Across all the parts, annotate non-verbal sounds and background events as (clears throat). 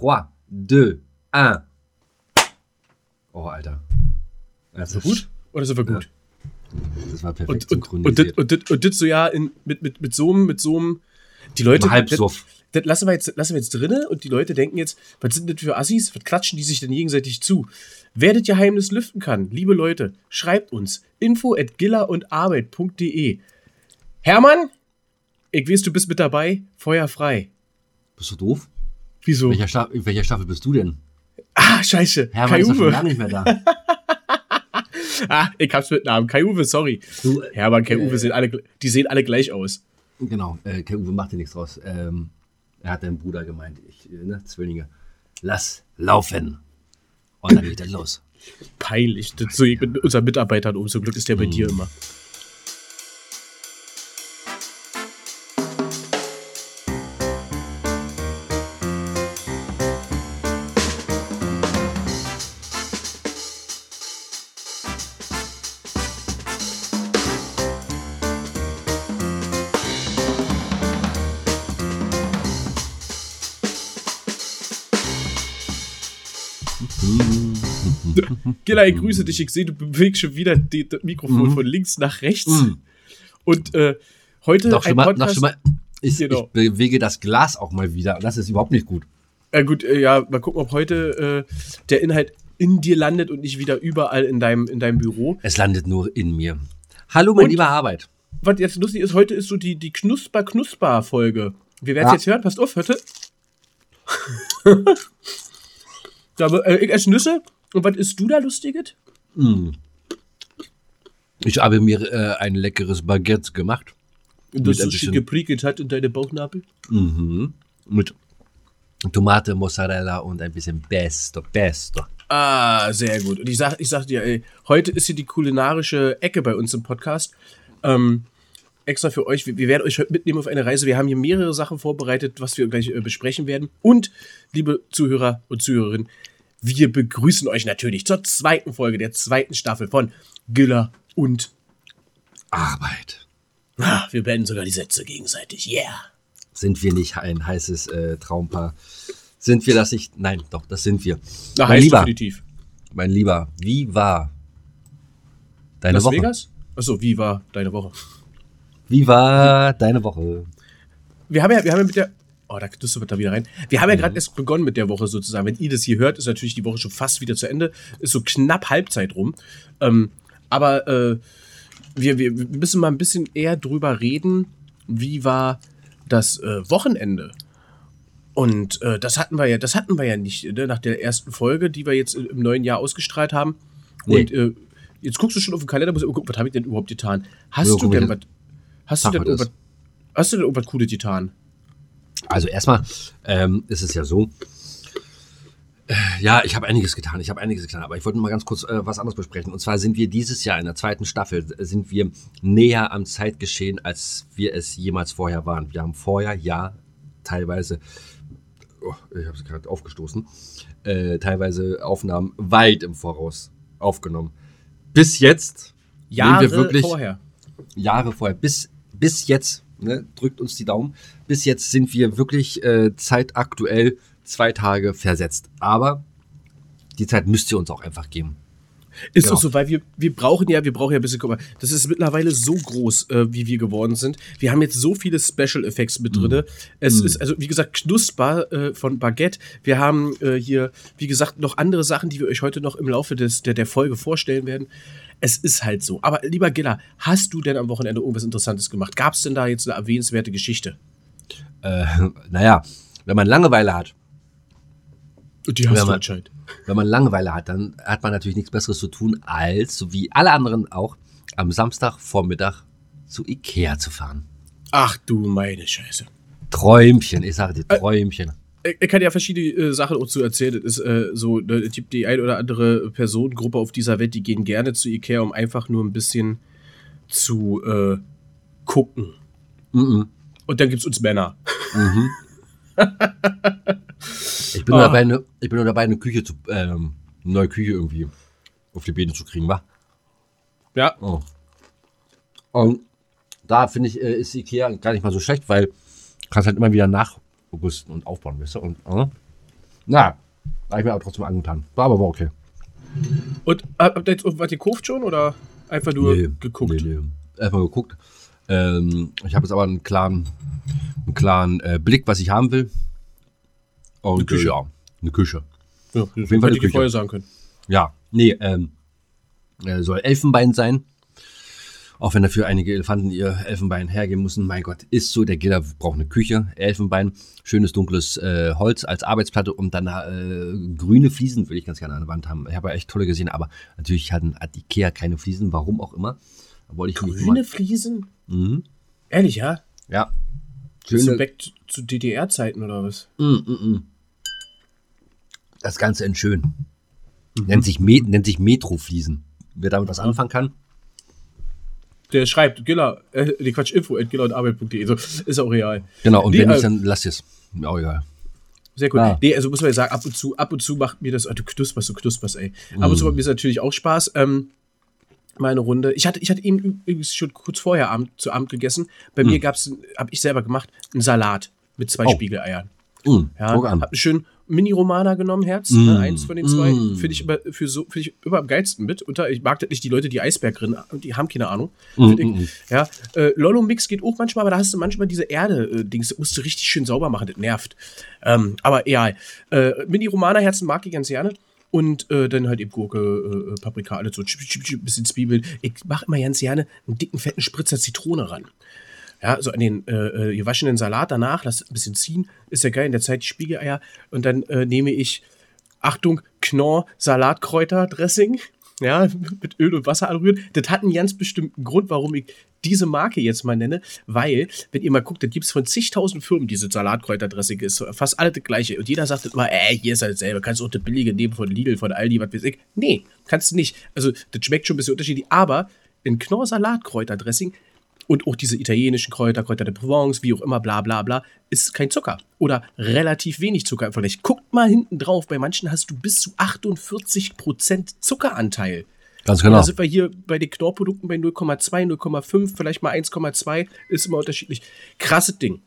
3, 2, 1. Oh, Alter. Das war gut? Oder ist war gut? Das war perfekt und, und, und, das, und, das, und so ja in, mit, mit, mit so einem, mit so einem, die Leute. Halbsuff. Das, das lassen wir jetzt, lassen wir jetzt drinne und die Leute denken jetzt, was sind das für Assis? Was klatschen die sich denn gegenseitig zu? Wer das Geheimnis lüften kann, liebe Leute, schreibt uns info at gillerundarbeit.de. Hermann, ich weiß, du bist mit dabei. Feuer frei. Bist du doof? Wieso? Welcher, Sta welcher Staffel bist du denn? Ah, scheiße. Hermann Kai ist schon lange nicht mehr da. (laughs) ah, ich hab's mit Namen. Kai Uwe, sorry. Du, Hermann, Kai äh, Uwe sehen alle, die sehen alle gleich aus. Genau, äh, Kai Uwe macht dir nichts draus. Ähm, er hat deinen Bruder gemeint, ich, äh, ne, Zwillinge. Lass laufen. Und dann geht er los. Peinlich. Das so ich mit unseren Mitarbeitern um. Zum Glück ist der bei mm. dir immer. Gilla, ich grüße dich. Ich sehe, du bewegst schon wieder die, das Mikrofon mhm. von links nach rechts. Mhm. Und äh, heute noch ein mal, Podcast. Noch mal, ich, genau. ich, bewege das Glas auch mal wieder. Das ist überhaupt nicht gut. Ja, gut, äh, ja, mal gucken, ob heute äh, der Inhalt in dir landet und nicht wieder überall in deinem, in deinem Büro. Es landet nur in mir. Hallo, mein und, lieber Arbeit. Was jetzt lustig ist, heute ist so die, die Knusper-Knusper-Folge. Wir werden es ja. jetzt hören. Passt auf, hörte. (laughs) da, äh, ich esse Nüsse und was isst du da Lustiges? Mm. Ich habe mir äh, ein leckeres Baguette gemacht. Und das so schön geprickelt hat in deine Bauchnabel? Mhm. Mit Tomate, Mozzarella und ein bisschen Pesto, Pesto. Ah, sehr gut. Und ich sag, ich sag dir, ey, heute ist hier die kulinarische Ecke bei uns im Podcast. Ähm, extra für euch. Wir, wir, werden euch heute mitnehmen auf eine Reise. Wir haben hier mehrere Sachen vorbereitet, was wir gleich äh, besprechen werden. Und, liebe Zuhörer und Zuhörerinnen, wir begrüßen euch natürlich zur zweiten Folge der zweiten Staffel von Giller und Arbeit. Ah, wir beenden sogar die Sätze gegenseitig. Yeah. Sind wir nicht ein heißes äh, Traumpaar? Sind wir das nicht? Nein, doch, das sind wir. Na, mein Lieber, definitiv. Mein Lieber, wie war deine Las Woche? Vegas? Achso, wie war deine Woche? Wie war deine Woche? Wir haben ja, wir haben ja mit der Oh, da knistert da wieder rein. Wir haben ja gerade mhm. erst begonnen mit der Woche sozusagen. Wenn ihr das hier hört, ist natürlich die Woche schon fast wieder zu Ende. Ist so knapp Halbzeit rum. Ähm, aber äh, wir, wir müssen mal ein bisschen eher drüber reden, wie war das äh, Wochenende. Und äh, das hatten wir ja, das hatten wir ja nicht ne? nach der ersten Folge, die wir jetzt im neuen Jahr ausgestrahlt haben. Nee. Und äh, jetzt guckst du schon auf den Kalender, muss ich gucken, was habe ich denn überhaupt getan? Hast ja, du denn was? Hast du denn irgendwas? Hast du denn irgendwas Cooles getan? Also erstmal ähm, ist es ja so, äh, ja, ich habe einiges getan, ich habe einiges getan, aber ich wollte mal ganz kurz äh, was anderes besprechen. Und zwar sind wir dieses Jahr in der zweiten Staffel, sind wir näher am Zeitgeschehen, als wir es jemals vorher waren. Wir haben vorher, ja, teilweise, oh, ich habe es gerade aufgestoßen, äh, teilweise Aufnahmen weit im Voraus aufgenommen. Bis jetzt Jahre wir wirklich, vorher. Jahre vorher, bis, bis jetzt ne, drückt uns die Daumen. Bis jetzt sind wir wirklich äh, zeitaktuell zwei Tage versetzt. Aber die Zeit müsst ihr uns auch einfach geben. Ist genau. auch so, weil wir, wir brauchen ja, wir brauchen ja ein bisschen, guck mal, das ist mittlerweile so groß, äh, wie wir geworden sind. Wir haben jetzt so viele Special Effects mit drin. Mm. Es mm. ist, also wie gesagt, knusper äh, von Baguette. Wir haben äh, hier, wie gesagt, noch andere Sachen, die wir euch heute noch im Laufe des, der, der Folge vorstellen werden es ist halt so. Aber lieber Giller, hast du denn am Wochenende irgendwas Interessantes gemacht? Gab es denn da jetzt eine erwähnenswerte Geschichte? Äh, (laughs) naja, wenn man Langeweile hat. Die hast du anscheinend. Wenn man Langeweile hat, dann hat man natürlich nichts Besseres zu tun, als, so wie alle anderen auch, am Samstagvormittag zu Ikea zu fahren. Ach du meine Scheiße. Träumchen, ich sage dir Träumchen er kann ja verschiedene äh, Sachen auch zu erzählen. Das ist äh, so, ne, gibt die ein oder andere Personengruppe auf dieser Welt, die gehen gerne zu Ikea, um einfach nur ein bisschen zu äh, gucken. Mhm. Und dann gibt es uns Männer. Mhm. (laughs) ich, bin oh. dabei, eine, ich bin nur dabei, eine Küche zu, ähm, eine neue Küche irgendwie auf die Beine zu kriegen, wa? Ja. Oh. Und da finde ich, äh, ist Ikea gar nicht mal so schlecht, weil du kannst halt immer wieder nach, August und aufbauen, weißt du? Und, äh, Na, habe ich mir aber trotzdem angetan. War aber war okay. Und habt ihr jetzt irgendwas gekauft schon oder einfach nur geguckt? Nee, nee. Erstmal geguckt. Ähm, ich habe jetzt aber einen klaren, einen klaren äh, Blick, was ich haben will. Und, Eine Küche. Ja, eine Küche. Ja, Auf jeden Fall eine ich Küche. vorher sagen können. Ja, nee, ähm, äh, soll Elfenbein sein. Auch wenn dafür einige Elefanten ihr Elfenbein hergeben müssen. Mein Gott, ist so. Der Giller braucht eine Küche, Elfenbein, schönes dunkles äh, Holz als Arbeitsplatte und dann äh, grüne Fliesen würde ich ganz gerne an der Wand haben. Ich habe ja echt tolle gesehen, aber natürlich hat, hat Ikea keine Fliesen, warum auch immer. Wollte ich Grüne Fliesen? Mhm. Ehrlich, ja? Ja. Schöne, back zu DDR-Zeiten oder was? Mm, mm, mm. Das Ganze in schön. Nennt, sich Me nennt sich Metrofliesen. Wer damit was anfangen kann, Der schreibt, Giller, äh, nee, Quatsch, info at. So, ist auch real. Genau, und Nee, wenn nicht, äh, dann lasst es. Auch egal. Sehr gut. Ah. Nee, also muss man ja sagen, ab und zu, ab und zu macht mir das, ah, du knusperst, du knusperst, ey. Ab und zu macht mir das natürlich auch Spaß. Ähm, meine Runde. Ich hatte, ich hatte eben übrigens schon kurz vorher Abend, zu Abend gegessen. Bei mir gab's, habe ich selber gemacht, einen Salat mit zwei Oh. Spiegeleiern. Mm, Ja, hab einen schönen Mini-Romana genommen, Herz. Mm. Ne, eins von den zwei. Mm. Finde ich, immer, für so, find ich immer am geilsten mit. Unter, ich mag das nicht die Leute, die Eisberg drin, die haben keine Ahnung. Mm, ich. mm, mm. Ja, äh, Lollo-Mix geht auch manchmal, aber da hast du manchmal diese Erde-Dings, das musst du richtig schön sauber machen, das nervt. Ähm, aber egal. Äh, Mini-Romana-Herzen mag ich ganz gerne. Und äh, dann halt eben Gurke, äh, Paprika, alles so, chip, bisschen Zwiebeln. Ich mache immer ganz gerne einen dicken, fetten Spritzer Zitrone ran. Ja, so an den äh, äh, gewaschenen Salat danach, lass ein bisschen ziehen, ist ja geil, in der Zeit die Spiegeleier. Und dann äh, nehme ich, Achtung, Knorr Salatkräuter-Dressing, (laughs) ja, mit Öl und Wasser anrühren. Das hat einen ganz bestimmten Grund, warum ich diese Marke jetzt mal nenne, weil, wenn ihr mal guckt, da gibt es von zigtausend Firmen diese Salatkräuter-Dressing, ist fast alle das gleiche. Und jeder sagt immer, äh, hier ist halt selber, kannst du auch das billige nehmen von Lidl, von Aldi, was weiß ich. Nee, kannst du nicht. Also, das schmeckt schon ein bisschen unterschiedlich, aber in Knorr Salatkräuter-Dressing und auch diese italienischen Kräuter, Kräuter de Provence, wie auch immer, bla bla bla, ist kein Zucker. Oder relativ wenig Zucker im Vergleich. Guckt mal hinten drauf, bei manchen hast du bis zu 48% Zuckeranteil. Ganz Und genau. Da sind wir hier bei den Knorrprodukten bei 0,2, 0,5, vielleicht mal 1,2, ist immer unterschiedlich. Krasses Ding.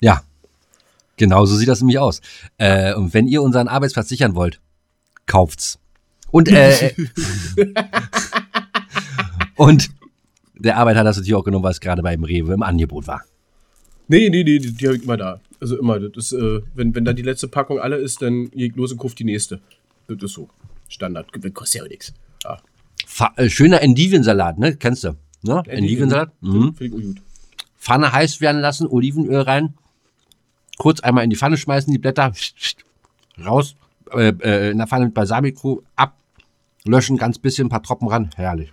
Ja. Genau so sieht das nämlich aus. Äh, und wenn ihr unseren Arbeitsplatz sichern wollt, kauft's. Und, äh, (laughs) und der Arbeiter hat das natürlich auch genommen, weil es gerade beim Rewe im Angebot war. Nee, nee, nee, die, die habe ich immer da. Also immer, das ist, äh, wenn, wenn dann die letzte Packung alle ist, dann ich los und kauf die nächste. Das ist so. Standard. Das kostet ja nichts. Ja. Fa äh, schöner Endivensalat, ne? Kennst du? Ne? Endivensalat? Mhm. Finde ich auch gut. Pfanne heiß werden lassen, Olivenöl rein, kurz einmal in die Pfanne schmeißen, die Blätter raus, äh, äh, in der Pfanne mit Balsamico ablöschen, ganz bisschen, ein paar Tropfen ran, herrlich.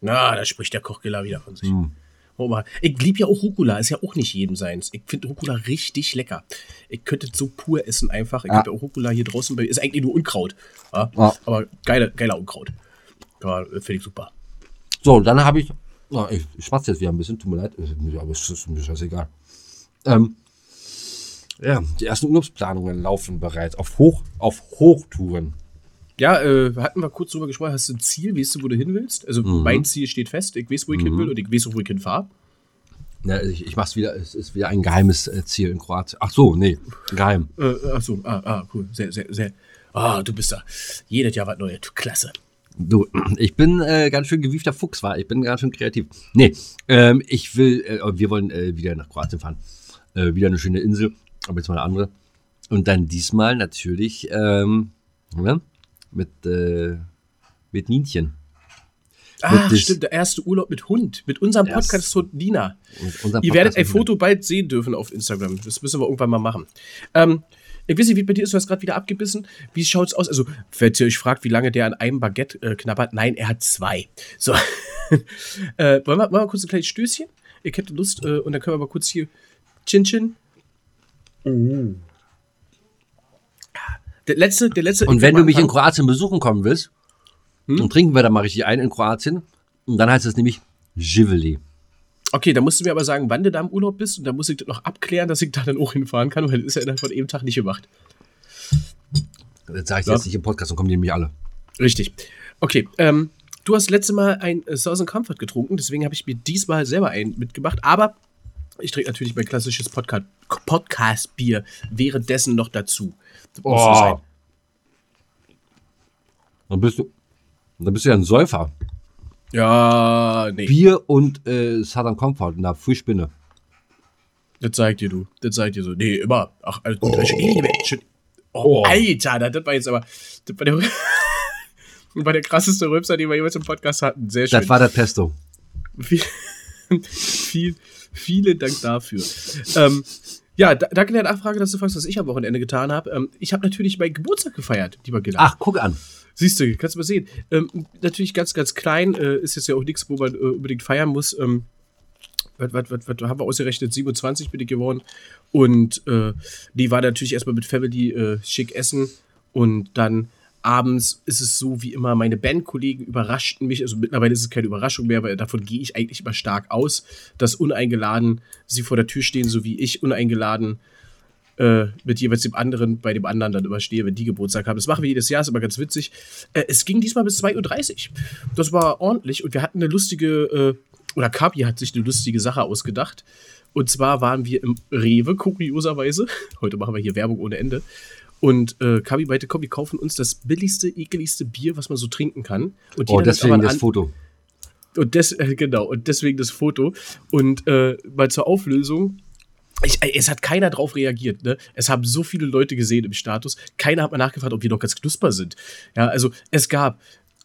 Na, da spricht der Kochgiller wieder von sich. Oh, mal. Ich liebe ja auch Rucola, ist ja auch nicht jedem seins. Ich finde Rucola richtig lecker. Ich könnte es so pur essen einfach. Ich Ja. habe ja auch Rucola hier draußen, bei, ist eigentlich nur Unkraut. Ja? Ja. Aber geile, geiler Unkraut. Ja, finde ich super. So, dann habe ich, oh, ich, schmatze jetzt wieder ein bisschen, tut mir leid, mir- aber es ist mir scheißegal. Ähm, ja, die ersten Urlaubsplanungen laufen bereits auf, Hoch, auf Hochtouren. Ja, äh, hatten wir kurz drüber gesprochen, hast du ein Ziel, weißt du, wo du hin willst? Also Mhm. mein Ziel steht fest, ich weiß, wo ich hin will und ich weiß auch, wo ich hinfahre. Ja, ich, ich mach's wieder, es ist wieder ein geheimes äh, Ziel in Kroatien. Ach so, nee, geheim. Äh, ach so, ah, ah, cool, sehr, sehr, sehr. Ah, du bist da. Jedes Jahr was Neues, klasse. Du, ich bin äh, ganz schön gewiefter Fuchs, war. Ich bin ganz schön kreativ. Nee, ähm, ich will, äh, wir wollen äh, wieder nach Kroatien fahren. Äh, wieder eine schöne Insel, aber jetzt mal eine andere. Und dann diesmal natürlich ähm, ne, mit, äh, mit Nienchen. Ah, das- stimmt, der erste Urlaub mit Hund, mit unserem Podcast-Hund Nina. Unser Ihr werdet ein Foto bald sehen dürfen auf Instagram. Das müssen wir irgendwann mal machen. Ähm, ich weiß nicht, wie bei dir ist, du hast gerade wieder abgebissen. Wie schaut's aus? Also, falls ihr euch fragt, wie lange der an einem Baguette äh, knabbert, nein, er hat zwei. So. (laughs) äh, wollen, wir, wollen wir kurz ein kleines Stößchen? Ich hätte Lust, äh, und dann können wir mal kurz hier. Chin Chin. Der letzte, der letzte. Und wenn du mich in. Kroatien besuchen kommen willst, dann trinken wir da mal richtig ein in Kroatien. Und dann heißt es nämlich Živeli. Okay, dann musst du mir aber sagen, wann du da im Urlaub bist und dann muss ich das noch abklären, dass ich da dann auch hinfahren kann, weil das ist ja innerhalb von eben Tag nicht gemacht. Das sage ich Ja. jetzt nicht im Podcast, dann kommen die nämlich alle. Richtig. Okay, ähm, du hast letzte Mal ein äh, Southern Comfort getrunken, deswegen habe ich mir diesmal selber einen mitgemacht, aber Ich trinke natürlich mein klassisches Podcast, Podcast-Bier währenddessen noch dazu. Oh. Dann bist du, dann bist du ja ein Säufer. Ja, nee. Bier und äh, Southern Comfort, na, Frühspinne. Das zeigt dir du. Das zeigt dir so. Nee, immer. Ach, also, oh. schon, oh, Oh. Alter, das war jetzt aber. Das war der, (laughs) das war der krasseste Rülpser, den wir jemals im Podcast hatten. Sehr schön. Das war das Pesto. Viel, (laughs) viel, vielen Dank dafür. Ähm, ja, da, danke der Nachfrage, dass du fragst, was ich am Wochenende getan habe. Ähm, ich habe natürlich meinen Geburtstag gefeiert, lieber Gilla. Ach, guck an. Siehst du, kannst du mal sehen. Ähm, natürlich ganz, ganz klein, äh, ist jetzt ja auch nichts, wo man äh, unbedingt feiern muss. Ähm, was, was, was, was haben wir ausgerechnet? 27 bin ich geworden. Und äh, die war natürlich erstmal mit Family äh, schick essen. Und dann abends ist es so wie immer, meine Bandkollegen überraschten mich. Also mittlerweile ist es keine Überraschung mehr, weil davon gehe ich eigentlich immer stark aus, dass uneingeladen sie vor der Tür stehen, so wie ich uneingeladen äh, mit jeweils dem anderen, bei dem anderen dann überstehe, wenn die Geburtstag haben. Das machen wir jedes Jahr, ist immer ganz witzig. Äh, es ging diesmal bis 2.30 Uhr. Das war ordentlich und wir hatten eine lustige, äh, oder Kapi hat sich eine lustige Sache ausgedacht. Und zwar waren wir im Rewe, kurioserweise. (laughs) Heute machen wir hier Werbung ohne Ende. Und äh, Kabi komm, wir kaufen uns das billigste, ekeligste Bier, was man so trinken kann. Und Oh, deswegen das Foto. und des, äh, (laughs) genau, und deswegen das Foto. Und äh, mal zur Auflösung. Ich, es hat keiner drauf reagiert, ne? Es haben so viele Leute gesehen im Status. Keiner hat mal nachgefragt, ob wir noch ganz knusper sind. Ja, also es gab,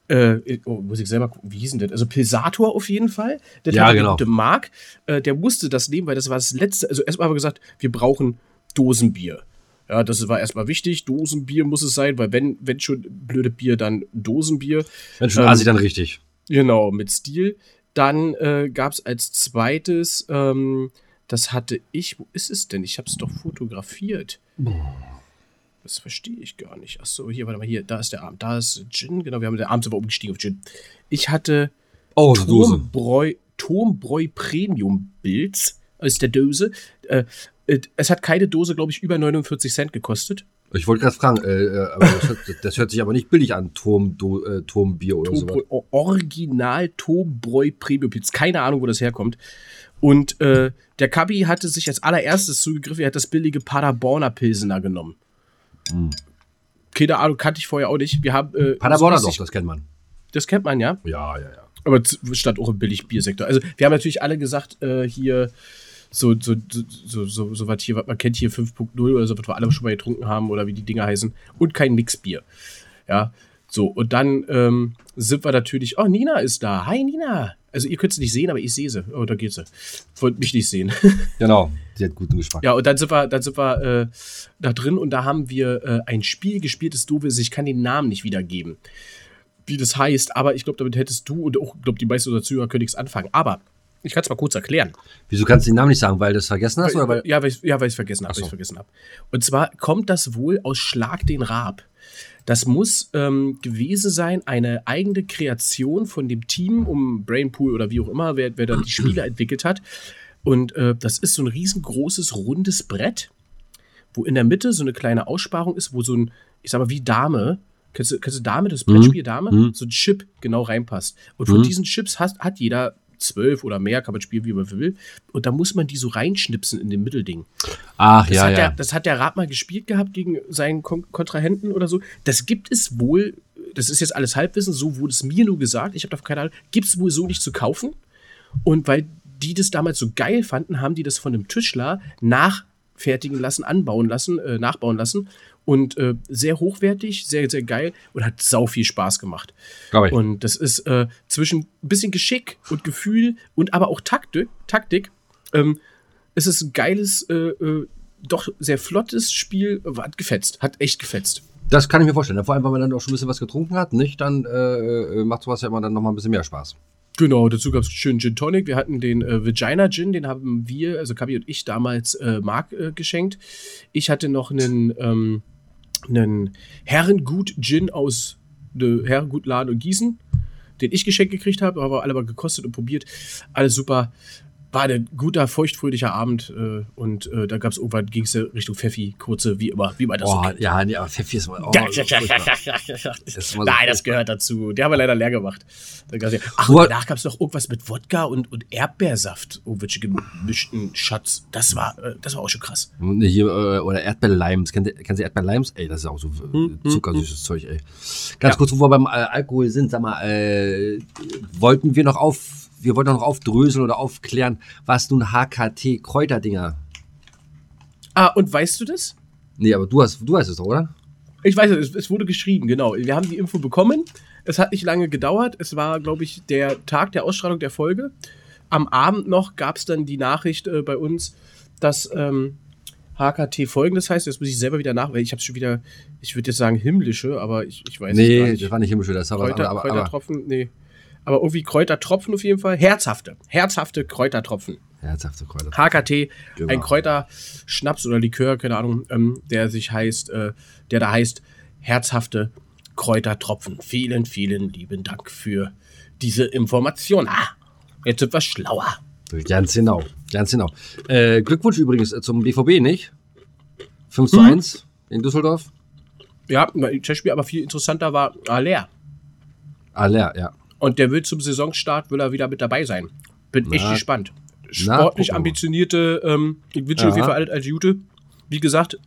äh, oh, muss ich selber gucken, wie hieß denn das? Also Pilsator auf jeden Fall. Das Ja, genau. der Marc, äh, der musste das nehmen, weil das war das letzte. Also erstmal haben wir gesagt, wir brauchen Dosenbier. Ja, das war erstmal wichtig. Dosenbier muss es sein, weil wenn, wenn schon blöde Bier, dann Dosenbier. Wenn schon Ähm, Asi, dann richtig. Genau, mit Stil. Dann äh, gab es als zweites, ähm, das hatte ich, wo ist es denn? Ich habe es doch fotografiert. Das verstehe ich gar nicht. Achso, hier, warte mal, hier, da ist der Abend. Da ist Gin, genau, wir haben den Abend aber umgestiegen auf Gin. Ich hatte Oh. Turmbräu, Turmbräu Premium Bilds aus der Dose. Äh, es hat keine Dose, glaube ich, über 49 Cent gekostet. Ich wollte gerade fragen, äh, äh, das hört, das hört sich aber nicht billig an, Turm, Do, äh, Turmbier oder so. Original Tombräu Premium Pilz. Keine Ahnung, wo das herkommt. Und äh, der Kabi hatte sich als allererstes zugegriffen, er hat das billige Paderborner Pilsener genommen. Keine Ahnung, kannte ich vorher auch nicht. Wir haben, äh, Paderborner doch, das kennt man. Das kennt man ja. Ja, ja, ja. Aber stand auch im Billig-Biersektor. Also, wir haben natürlich alle gesagt, äh, hier so, so, so, so, so, was hier, was man kennt hier 5.0 oder so, was wir alle schon mal getrunken haben oder wie die Dinger heißen. Und kein Mixbier. Ja, so. Und dann ähm, sind wir natürlich, oh, Nina ist da. Hi, Nina. Also, ihr könnt sie nicht sehen, aber ich sehe sie. Oh, da geht sie. Wollt mich nicht sehen. (laughs) Genau, die hat guten Geschmack. Ja, und dann sind wir, dann sind wir äh, da drin und da haben wir äh, ein Spiel gespielt, das doof ist. Ich kann den Namen nicht wiedergeben, wie das heißt, aber ich glaube, damit hättest du und auch, glaube die meisten unserer Zuhörer können nichts anfangen. Aber ich kann es mal kurz erklären. Wieso kannst du den Namen nicht sagen, weil du es vergessen hast? Oder weil, ja, weil ich ja, weil ich's vergessen habe. So. weil vergessen hab. Und zwar kommt das wohl aus Schlag den Raab. Das muss ähm, gewesen sein, eine eigene Kreation von dem Team um Brainpool oder wie auch immer, wer, wer da die Spiele entwickelt hat. Und äh, das ist so ein riesengroßes, rundes Brett, wo in der Mitte so eine kleine Aussparung ist, wo so ein, ich sag mal, wie Dame, kennst du, kennst du Dame, das Brettspiel Dame? Mhm. So ein Chip genau reinpasst. Und von diesen Chips hat, hat jeder zwölf oder mehr, kann man spielen, wie man will. Und da muss man die so reinschnipsen in dem Mittelding. Ach, Das, ja, hat ja. Der, das hat der Rat mal gespielt gehabt gegen seinen Kon Kontrahenten oder so. Das gibt es wohl, das ist jetzt alles Halbwissen, so wurde es mir nur gesagt, ich habe davon keine Ahnung, gibt es wohl so nicht zu kaufen. Und weil die das damals so geil fanden, haben die das von einem Tischler nachfertigen lassen, anbauen lassen, äh, nachbauen lassen. Und äh, sehr hochwertig, sehr, sehr geil und hat sau viel Spaß gemacht. Und das ist äh, zwischen ein bisschen Geschick und Gefühl und aber auch Taktik. Taktik ähm, es ist ein geiles, äh, äh, doch sehr flottes Spiel. Hat gefetzt, hat echt gefetzt. Das kann ich mir vorstellen. Vor allem, weil man dann auch schon ein bisschen was getrunken hat, nicht? Dann äh, macht sowas ja immer dann nochmal ein bisschen mehr Spaß. Genau, dazu gab es schön Gin Tonic. Wir hatten den äh, Vagina Gin, den haben wir, also Kabi und ich, damals äh, Marc äh, geschenkt. Ich hatte noch einen, ähm, einen Herrengut Gin aus Herrengutladen und Gießen, den ich geschenkt gekriegt habe, aber alle mal gekostet und probiert. Alles super. War ein guter, feuchtfröhlicher Abend äh, und äh, da gab es irgendwann, ging es Richtung Pfeffi, kurze, wie immer, wie man das oh, so kennt. ja, nee, aber Pfeffi ist mal. Oh, Ja, ja, ja. Das so Nein, das gehört dazu. Die haben wir leider leer gemacht. Ach, und danach gab es noch irgendwas mit Wodka und, und Erdbeersaft. Irgendwelche gemischten Schatz. Das war, äh, das war auch schon krass. Hier, äh, oder Erdbeerleims. Kennt ihr Erdbeerleims? Ey, das ist auch so Hm, äh, zuckersüßes Zeug, ey. Ganz kurz, wo wir beim äh, Alkohol sind, sag mal, äh, wollten wir noch auf, wir wollten noch aufdröseln oder aufklären, was nun HKT-Kräuterdinger. Ah, und weißt du das? Nee, aber du hast, du weißt es doch, oder? Ich weiß es, es wurde geschrieben, genau. Wir haben die Info bekommen. Es hat nicht lange gedauert. Es war, glaube ich, der Tag der Ausstrahlung der Folge. Am Abend noch gab es dann die Nachricht äh, bei uns, dass ähm, HKT folgendes heißt. Jetzt muss ich selber wieder nach, weil ich habe schon wieder, ich würde jetzt sagen himmlische, aber ich, ich weiß Nee, nicht. das war nicht himmlisch, das war was Kräuter, anderes, aber, aber Kräutertropfen, nee. Aber irgendwie Kräutertropfen auf jeden Fall. Herzhafte, herzhafte Kräutertropfen. herzhafte Kräuter. HKT, Genau. ein Kräuterschnaps oder Likör, keine Ahnung, ähm, der sich heißt, äh, der da heißt herzhafte Kräutertropfen. Vielen, vielen lieben Dank für diese Information. Ah, jetzt wir schlauer. Ganz genau, ganz genau. Äh, Glückwunsch übrigens äh, zum BVB, nicht? 5 zu Hm. 1 in Düsseldorf. Ja, das Testspiel, aber viel interessanter war Aller. Aller, ja. Und der will zum Saisonstart, will er wieder mit dabei sein. Bin echt Na, gespannt. gucken Sportlich mal. ambitionierte, ähm, ich wünsche auf jeden Fall alles als Jute. Wie gesagt,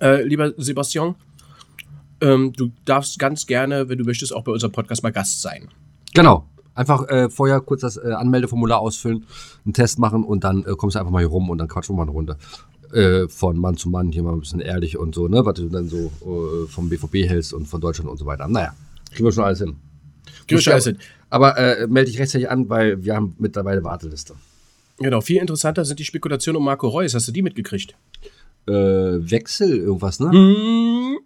äh, lieber Sebastian, ähm, du darfst ganz gerne, wenn du möchtest, auch bei unserem Podcast mal Gast sein. Genau. Einfach äh, vorher kurz das äh, Anmeldeformular ausfüllen, einen Test machen und dann äh, kommst du einfach mal hier rum und dann quatschen wir mal eine Runde. Äh, von Mann zu Mann, hier mal ein bisschen ehrlich und so, ne? Was du dann so äh, vom BVB hältst und von Deutschland und so weiter. Naja, kriegen wir schon alles hin. Hin. Aber äh, melde dich rechtzeitig an, weil wir haben mittlerweile Warteliste. Genau, viel interessanter sind die Spekulationen um Marco Reus. Hast du die mitgekriegt? Äh, Wechsel, irgendwas, ne? Hm,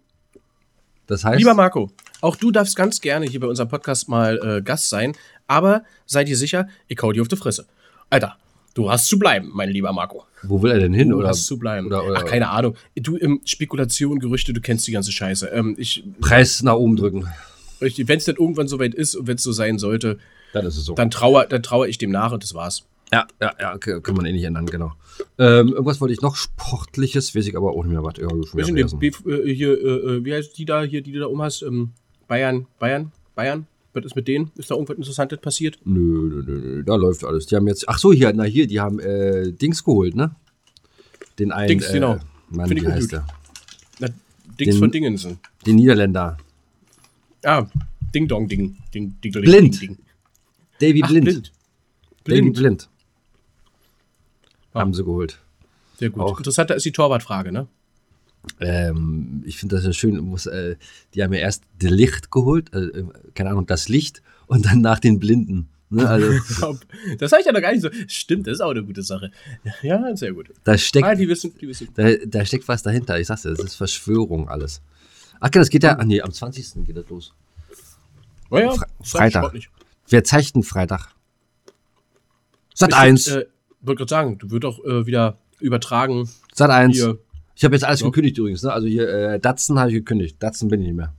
Das heißt. Lieber Marco, auch du darfst ganz gerne hier bei unserem Podcast mal äh, Gast sein, aber sei dir sicher, ich hau dir auf die Fresse. Alter, du hast zu bleiben, mein lieber Marco. wo will er denn hin? Du oder hast zu bleiben. oder- oder- Ach, keine Ahnung. Du, ähm, Spekulation, Gerüchte, du kennst die ganze Scheiße. Ähm, ich, Preis nach oben drücken. Wenn es dann irgendwann soweit ist und wenn es so sein sollte, Dann ist es so. dann trauere dann trauer ich dem nach und das war's. Ja, ja, ja, okay, kann man eh nicht ändern, genau. Ähm, irgendwas wollte ich noch Sportliches, weiß ich aber auch nicht mehr was. Ja, schon wieder äh, hier, äh, äh, wie heißt die da, hier, die du da um hast? Ähm, Bayern, Bayern, Bayern? Was ist mit denen? Ist da irgendwas Interessantes passiert? Nö, nö, nö, nö, da läuft alles. Die haben jetzt, ach so, hier, na hier, die haben äh, Dings geholt, ne? Den einen, Dings, äh, genau. Mann, Find ich wie heißt der? Na, Dings Den- von Dingensen. Den Niederländer. Ah, Ding Dong Ding. Ding, Ding, Ding, Blind. Ding, Ding. Davy Ach, Blind. blind. Davy Blind. Blind. Ah. Haben sie geholt. Sehr gut. Auch. Interessanter ist die Torwartfrage, ne? Ähm, ich finde das ja schön. Muss, äh, die haben ja erst das Licht geholt, äh, keine Ahnung, das Licht und dann nach den Blinden. Ne? Also, (laughs) Das habe ich ja noch gar nicht so. Stimmt, das ist auch eine gute Sache. Ja, sehr gut. da Ah, steckt, die wissen, die wissen. da, da steckt was dahinter. Ich sag's dir, das ist Verschwörung alles. Ach, das geht ja, ach nee, am 20. geht das los. Oh ja, Fre ich Freitag. Wer zeigt denn Freitag? Sat Ich 1. Äh, wollte gerade sagen, du wird doch äh, wieder übertragen. Sat 1. Hier. Ich habe jetzt alles Ja. gekündigt übrigens. Ne? Also hier, äh, Datsen habe ich gekündigt. Datsen bin ich nicht mehr.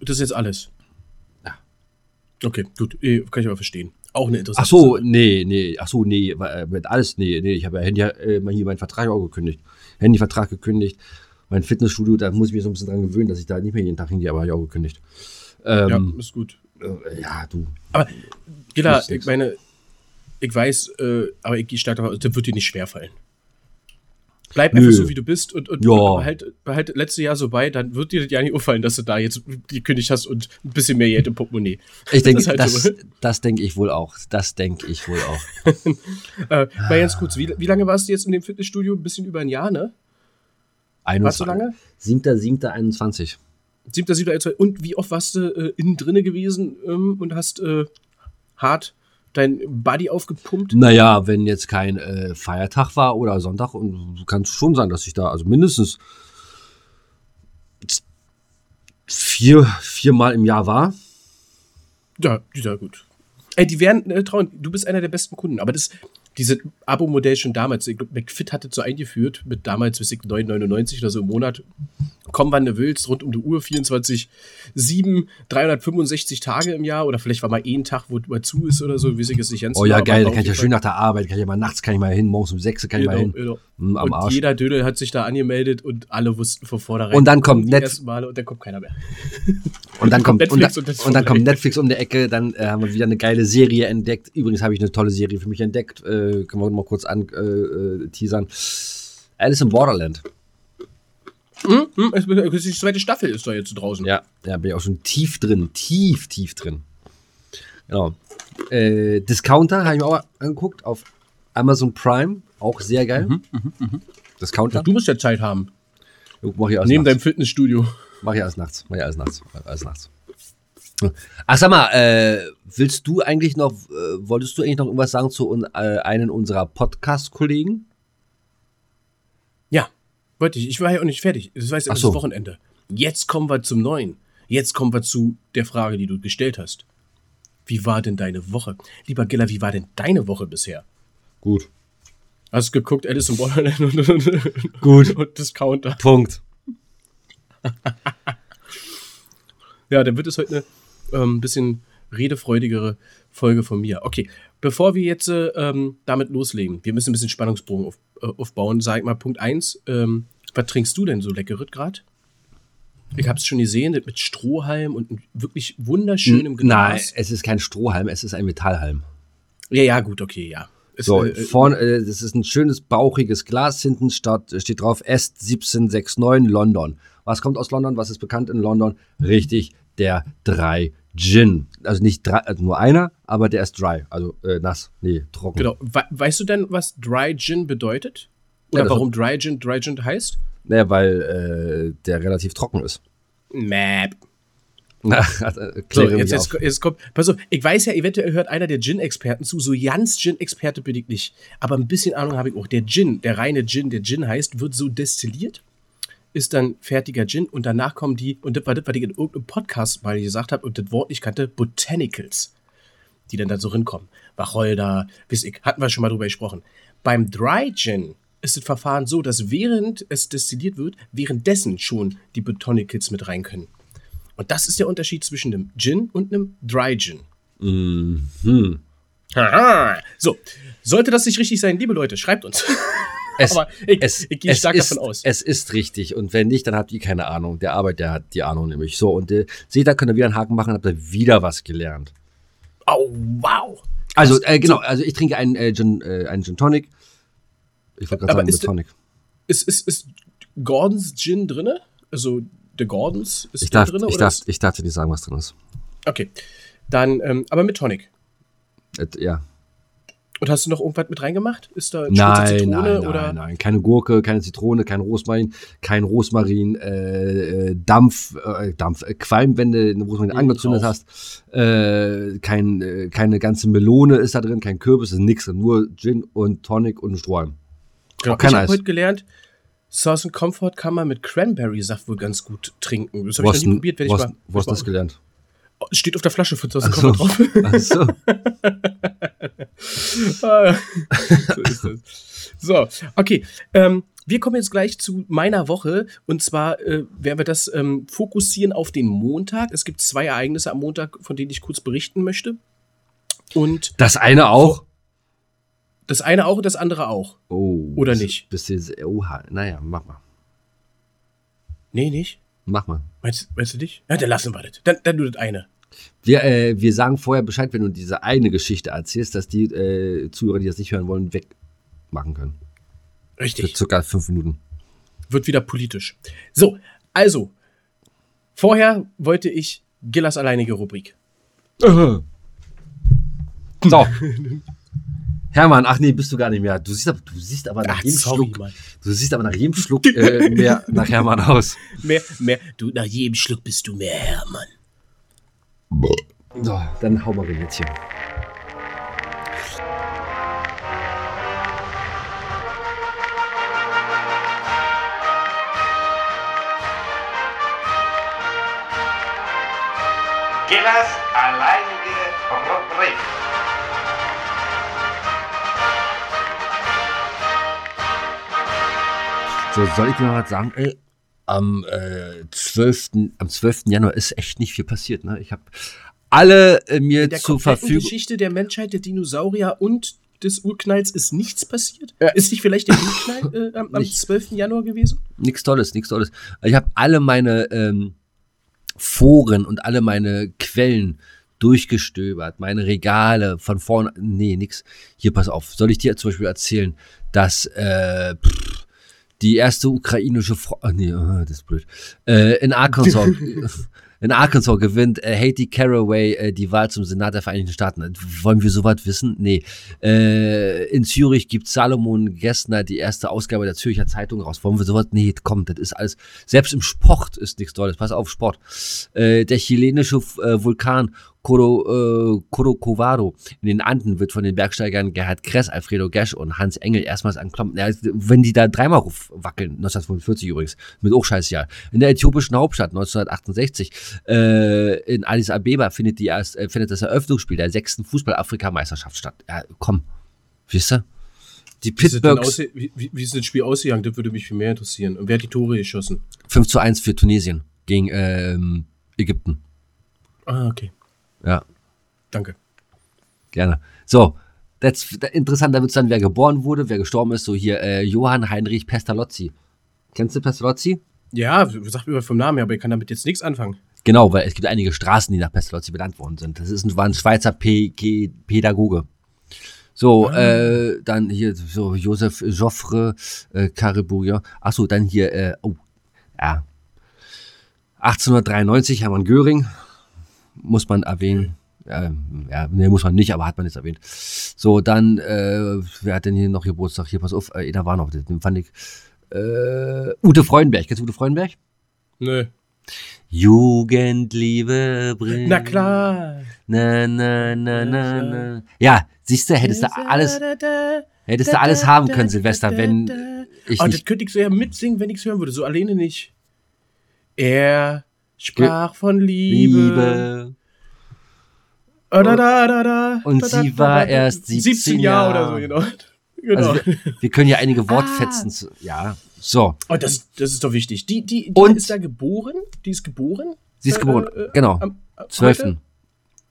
Das ist jetzt alles. Ja. Okay, gut. Eh, Kann ich aber verstehen. Auch eine Ach interessante so, Sache. nee, nee. Ach so, nee. äh, Mit alles, nee, nee. Ich habe ja Handy, äh, mal hier meinen Vertrag auch gekündigt. Handyvertrag gekündigt. Mein Fitnessstudio, da muss ich mich so ein bisschen dran gewöhnen, dass ich da nicht mehr jeden Tag hingehe, aber habe ich auch gekündigt. Ja, Ähm, ist gut. äh, ja, du. Aber, Gilla, ich meine, ich weiß, äh, aber ich gehe stark davon aus, das wird dir nicht schwerfallen. Bleib Nö. einfach so, wie du bist und, und Ja. behalt, behalt letzte Jahr so bei, dann wird dir das ja nicht auffallen, dass du da jetzt gekündigt hast und ein bisschen mehr Geld im Portemonnaie. Ich (laughs) denke, ist halt das, so. das denke ich wohl auch. Das denke ich wohl auch. (laughs) Äh, mal ganz kurz, wie, wie lange warst du jetzt in dem Fitnessstudio? Ein bisschen über ein Jahr, ne? Warst du lange? 7.7.21. Siebter, siebter, elfter. Und wie oft warst du äh, innen drinne gewesen ähm, und hast äh, hart dein Body aufgepumpt? Naja, wenn jetzt kein äh, Feiertag war oder Sonntag, und kann es schon sein, dass ich da also mindestens vier, viermal im Jahr war. Ja, ja, gut. Ey, die werden äh, trauen, du bist einer der besten Kunden, aber das, diese Abo-Modell schon damals, McFit hatte so eingeführt, mit damals, bis ich 9,99 oder so im Monat. Komm, wann du willst, rund um die Uhr, 24, 7, 365 Tage im Jahr oder vielleicht war mal ein Tag, wo mal zu ist oder so, weiß ich es nicht ganz Oh ja, genau, geil, da kann ich ja schön nach der Arbeit, kann ich ja mal nachts, kann ich mal hin, morgens um 6 kann ich mal Genau, hin. genau. Hm, am und Arsch. jeder Dödel hat sich da angemeldet und alle wussten von vornherein. Und dann kommt die Netf- ersten Male und dann kommt keiner mehr. (laughs) Und dann kommt, und, Netflix und das und dann kommt. Netflix um die Ecke, dann äh, haben wir wieder eine geile Serie entdeckt. Übrigens habe ich eine tolle Serie für mich entdeckt. Äh, können wir mal kurz an äh, äh, teasern. Alice in Borderland. Hm? Hm? Es- es- Die zweite Staffel ist da jetzt draußen. Ja, da bin ich auch schon tief drin. Tief, tief drin. Genau. Äh, Discounter habe ich mir auch angeguckt auf Amazon Prime. Auch sehr geil. Mhm, Discounter. Du musst ja Zeit haben. Mach ich alles Neben nachts. deinem Fitnessstudio. Mach ich alles nachts. Mach ich alles nachts. Mach ich alles nachts. Ach, sag mal, äh, willst du eigentlich noch, äh, wolltest du eigentlich noch irgendwas sagen zu un, äh, einem unserer Podcast-Kollegen? Wollte ich. Ich war ja auch nicht fertig. Das war jetzt erst so. das Wochenende. Jetzt kommen wir zum Neuen. Jetzt kommen wir zu der Frage, die du gestellt hast. Wie war denn deine Woche? Lieber Giller, wie war denn deine Woche bisher? Gut. Hast du geguckt, Alice im Borderland und, und, Gut. (laughs) und Discounter. Punkt. (laughs) Ja, dann wird es heute eine ähm, bisschen redefreudigere Folge von mir. Okay, bevor wir jetzt äh, ähm, damit loslegen, wir müssen ein bisschen Spannungsbogen auf, äh, aufbauen. Sag mal, Punkt 1, ähm, was trinkst du denn so leckeres gerade? Ich habe es schon gesehen, mit Strohhalm und wirklich wunderschönem Nein, Glas. es ist kein Strohhalm, es ist ein Metallhalm. Ja, ja, gut, okay, ja. Es, So, äh, äh, vorne, äh, das ist ein schönes, bauchiges Glas. Hinten statt, steht drauf S1769 London. Was kommt aus London? Was ist bekannt in London? Richtig, der Dry Gin. Also nicht drei, also nur einer, aber der ist dry. Also äh, nass. Nee, trocken. genau. We weißt du denn, was Dry Gin bedeutet? Ja, Oder das- warum Dry Gin Dry Gin heißt? Naja, weil äh, der relativ trocken ist. Map. Na, (laughs) äh, So, jetzt, jetzt, jetzt kommt, pass auf, ich weiß ja, eventuell hört einer der Gin-Experten zu, so ganz Gin-Experte bin ich nicht, aber ein bisschen Ahnung habe ich auch. Der Gin, der reine Gin, der Gin heißt, wird so destilliert, ist dann fertiger Gin und danach kommen die, und das war das, was ich in irgendeinem Podcast mal gesagt habe und das Wort nicht kannte, Botanicals, die dann da so rinkommen. Wacholder, weiß ich, hatten wir schon mal drüber gesprochen. Beim Dry Gin ist das Verfahren so, dass während es destilliert wird, währenddessen schon die Botanicals mit rein können. Und das ist der Unterschied zwischen einem Gin und einem Dry Gin. Mhm. Haha. So, sollte das nicht richtig sein, liebe Leute, schreibt uns. (laughs) Es, (laughs) Aber ich, es, ich gehe stark ist, davon aus. Es ist richtig. Und wenn nicht, dann habt ihr keine Ahnung. Der Arbeit, der hat die Ahnung nämlich. So, und äh, seht, da könnt ihr wieder einen Haken machen, habt ihr wieder was gelernt. Oh, wow. Also, äh, genau, also ich trinke einen, äh, Gin, äh, einen Gin Tonic. Ich wollte gerade sagen, ist Tonic. Ist, ist, ist Gordons Gin drinne? Also, der Gordons ist Ich darf, drinne? ich, oder darf, ich darf dir nicht sagen, was drin ist. Okay. Dann, ähm, aber mit Tonic. Äh, ja. Und hast du noch irgendwas mit reingemacht? Ist da eine Nein, Zitrone nein, oder? nein. Keine Gurke, keine Zitrone, kein Rosmarin, kein Rosmarin, äh, äh, Dampf, äh, Dampf, äh, Qualm, wenn du eine Rosmarin Mhm, angezündet hast. Äh, kein, äh, keine ganze Melone ist da drin, kein Kürbis, ist nix. Nur Gin und Tonic und Strohhalm. Genau, Auch kein ich habe heute gelernt, Sauce and Comfort kann man mit Cranberry-Saft wohl ganz gut trinken. Das habe ich noch nie probiert. Wenn ich mal, wo hast du das gelernt? Steht auf der Flasche and Ach so. Drauf. Ach so. (laughs) Ah, so ist das. So, okay. Ähm, wir kommen jetzt gleich zu meiner Woche. Und zwar äh, werden wir das ähm, fokussieren auf den Montag. Es gibt zwei Ereignisse am Montag, von denen ich kurz berichten möchte. Und Das eine auch? das eine auch und das andere auch. Oh. Oder nicht? Sehr, oha, naja, mach mal. Nee, nicht? Mach mal. Meinst, meinst du nicht? Ja, dann lassen wir das. Dann, dann nur das eine. Wir, äh, wir sagen vorher Bescheid, wenn du diese eine Geschichte erzählst, dass die äh, Zuhörer, die das nicht hören wollen, wegmachen können. Für Richtig. circa fünf Minuten. Wird wieder politisch. So, also. Vorher wollte ich Gillas alleinige Rubrik. So. (laughs) Hermann, ach nee, bist du gar nicht mehr. Du siehst aber, du siehst aber nach Ach, jedem sorry, Schluck, Mann. du siehst aber nach jedem Schluck äh, mehr (laughs) nach Hermann aus. Mehr, mehr. Du, nach jedem Schluck bist du mehr Hermann. So, dann hau mal jetzt hier. Gillers alleinige Rubrik. So, soll ich dir mal was sagen? Ey, am, äh, 12., am 12. Januar ist echt nicht viel passiert. Ne? Ich habe alle äh, mir In der zur Verfügung. Geschichte der Menschheit, der Dinosaurier und des Urknalls ist nichts passiert? Ja, ist nicht vielleicht der Urknall äh, am, am Nicht. 12. Januar gewesen? Nichts Tolles, nichts Tolles. Ich habe alle meine ähm, Foren und alle meine Quellen durchgestöbert, meine Regale von vorne. Nee, nix. Hier, pass auf. Soll ich dir zum Beispiel erzählen, dass äh, pff, die erste ukrainische Frau. Ach nee, äh, das ist blöd. Äh, in Arkansas. (laughs) In Arkansas gewinnt äh, Haiti Caraway äh, die Wahl zum Senat der Vereinigten Staaten. Äh, Wollen wir sowas wissen? Nee. Äh, in Zürich gibt Salomon Gessner die erste Ausgabe der Zürcher Zeitung raus. Wollen wir sowas? Nee, komm, das ist alles. Selbst im Sport ist nichts Tolles. Pass auf, Sport. Äh, der chilenische äh, Vulkan Coro, äh, Corocovado in den Anden wird von den Bergsteigern Gerhard Kress, Alfredo Gesch und Hans Engel erstmals anklopfen. Ja, wenn die da dreimal wackeln, 1945 übrigens, mit auch Scheißjahr. In der äthiopischen Hauptstadt 1968, äh, in Addis Abeba findet, die erst, äh, findet das Eröffnungsspiel der sechsten Fußball-Afrikameisterschaft statt. Ja, komm. Wisst ihr? Die Wie ist, das denn Pittsburghs wie, wie ist das Spiel ausgegangen? Das würde mich viel mehr interessieren. Und wer hat die Tore geschossen? 5 zu 1 für Tunesien gegen ähm, Ägypten. Ah, okay. Ja. Danke. Gerne. So, das, da- interessant, da wird dann, wer geboren wurde, wer gestorben ist. So hier, äh, Johann Heinrich Pestalozzi. Kennst du Pestalozzi? Ja, sagt mir vom Namen her, aber ich kann damit jetzt nichts anfangen. Genau, weil es gibt einige Straßen, die nach Pestalozzi benannt worden sind. Das ist ein, war ein Schweizer P G Pädagoge. So, äh, dann hier so Joseph Joffre äh, Caribouillon. Achso, dann hier, äh, oh, ja. 1893 Hermann Göring, muss man erwähnen. Ähm, ja, nee, muss man nicht, aber hat man jetzt erwähnt. So, dann, äh, wer hat denn hier noch Geburtstag? Hier, pass auf, äh, da war noch, den fand ich. Äh, Ute Freudenberg, kennst du Ute Freudenberg? Nö. Jugendliebe bringt. Na klar. Na, na, na, na, na. Ja, siehst du, hättest du alles, hättest du alles haben können, Silvester, wenn ich Oh, das könnte ich so ja mitsingen, wenn ich es hören würde. So alleine nicht. Er sprach von Liebe. Liebe. Ah, da, da, da, da, Und sie war erst 17 Jahre Jahre. oder so, genau. (laughs) genau. Also wir, wir können ja einige Wortfetzen. zu- Ja, so. oh, das, das ist doch wichtig. Die, die, die Und- ist da geboren? Die ist geboren? Sie ist Äh, geboren. äh, genau. am- am- 12. heute?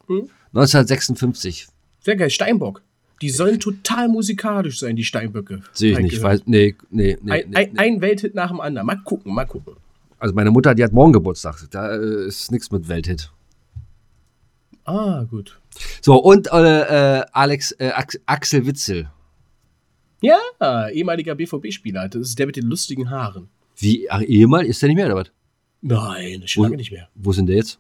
Hm? 1956. Sehr geil, Steinbock. Die sollen total musikalisch sein, die Steinböcke. Sehe ich nicht. Weiß, nee, nee, nee, ein, nee. ein Welthit nach dem anderen. Mal gucken, mal gucken. Also meine Mutter, die hat morgen Geburtstag. Da äh, ist nichts mit Welthit. Ah, gut. So, und äh, äh, Alex, äh, Ax Axel Witzel. Ja, ehemaliger BVB-Spieler. Das ist der mit den lustigen Haaren. Wie, ach, ehemal? Ist der nicht mehr, oder was? Nein, schon lange nicht mehr. Wo sind der jetzt?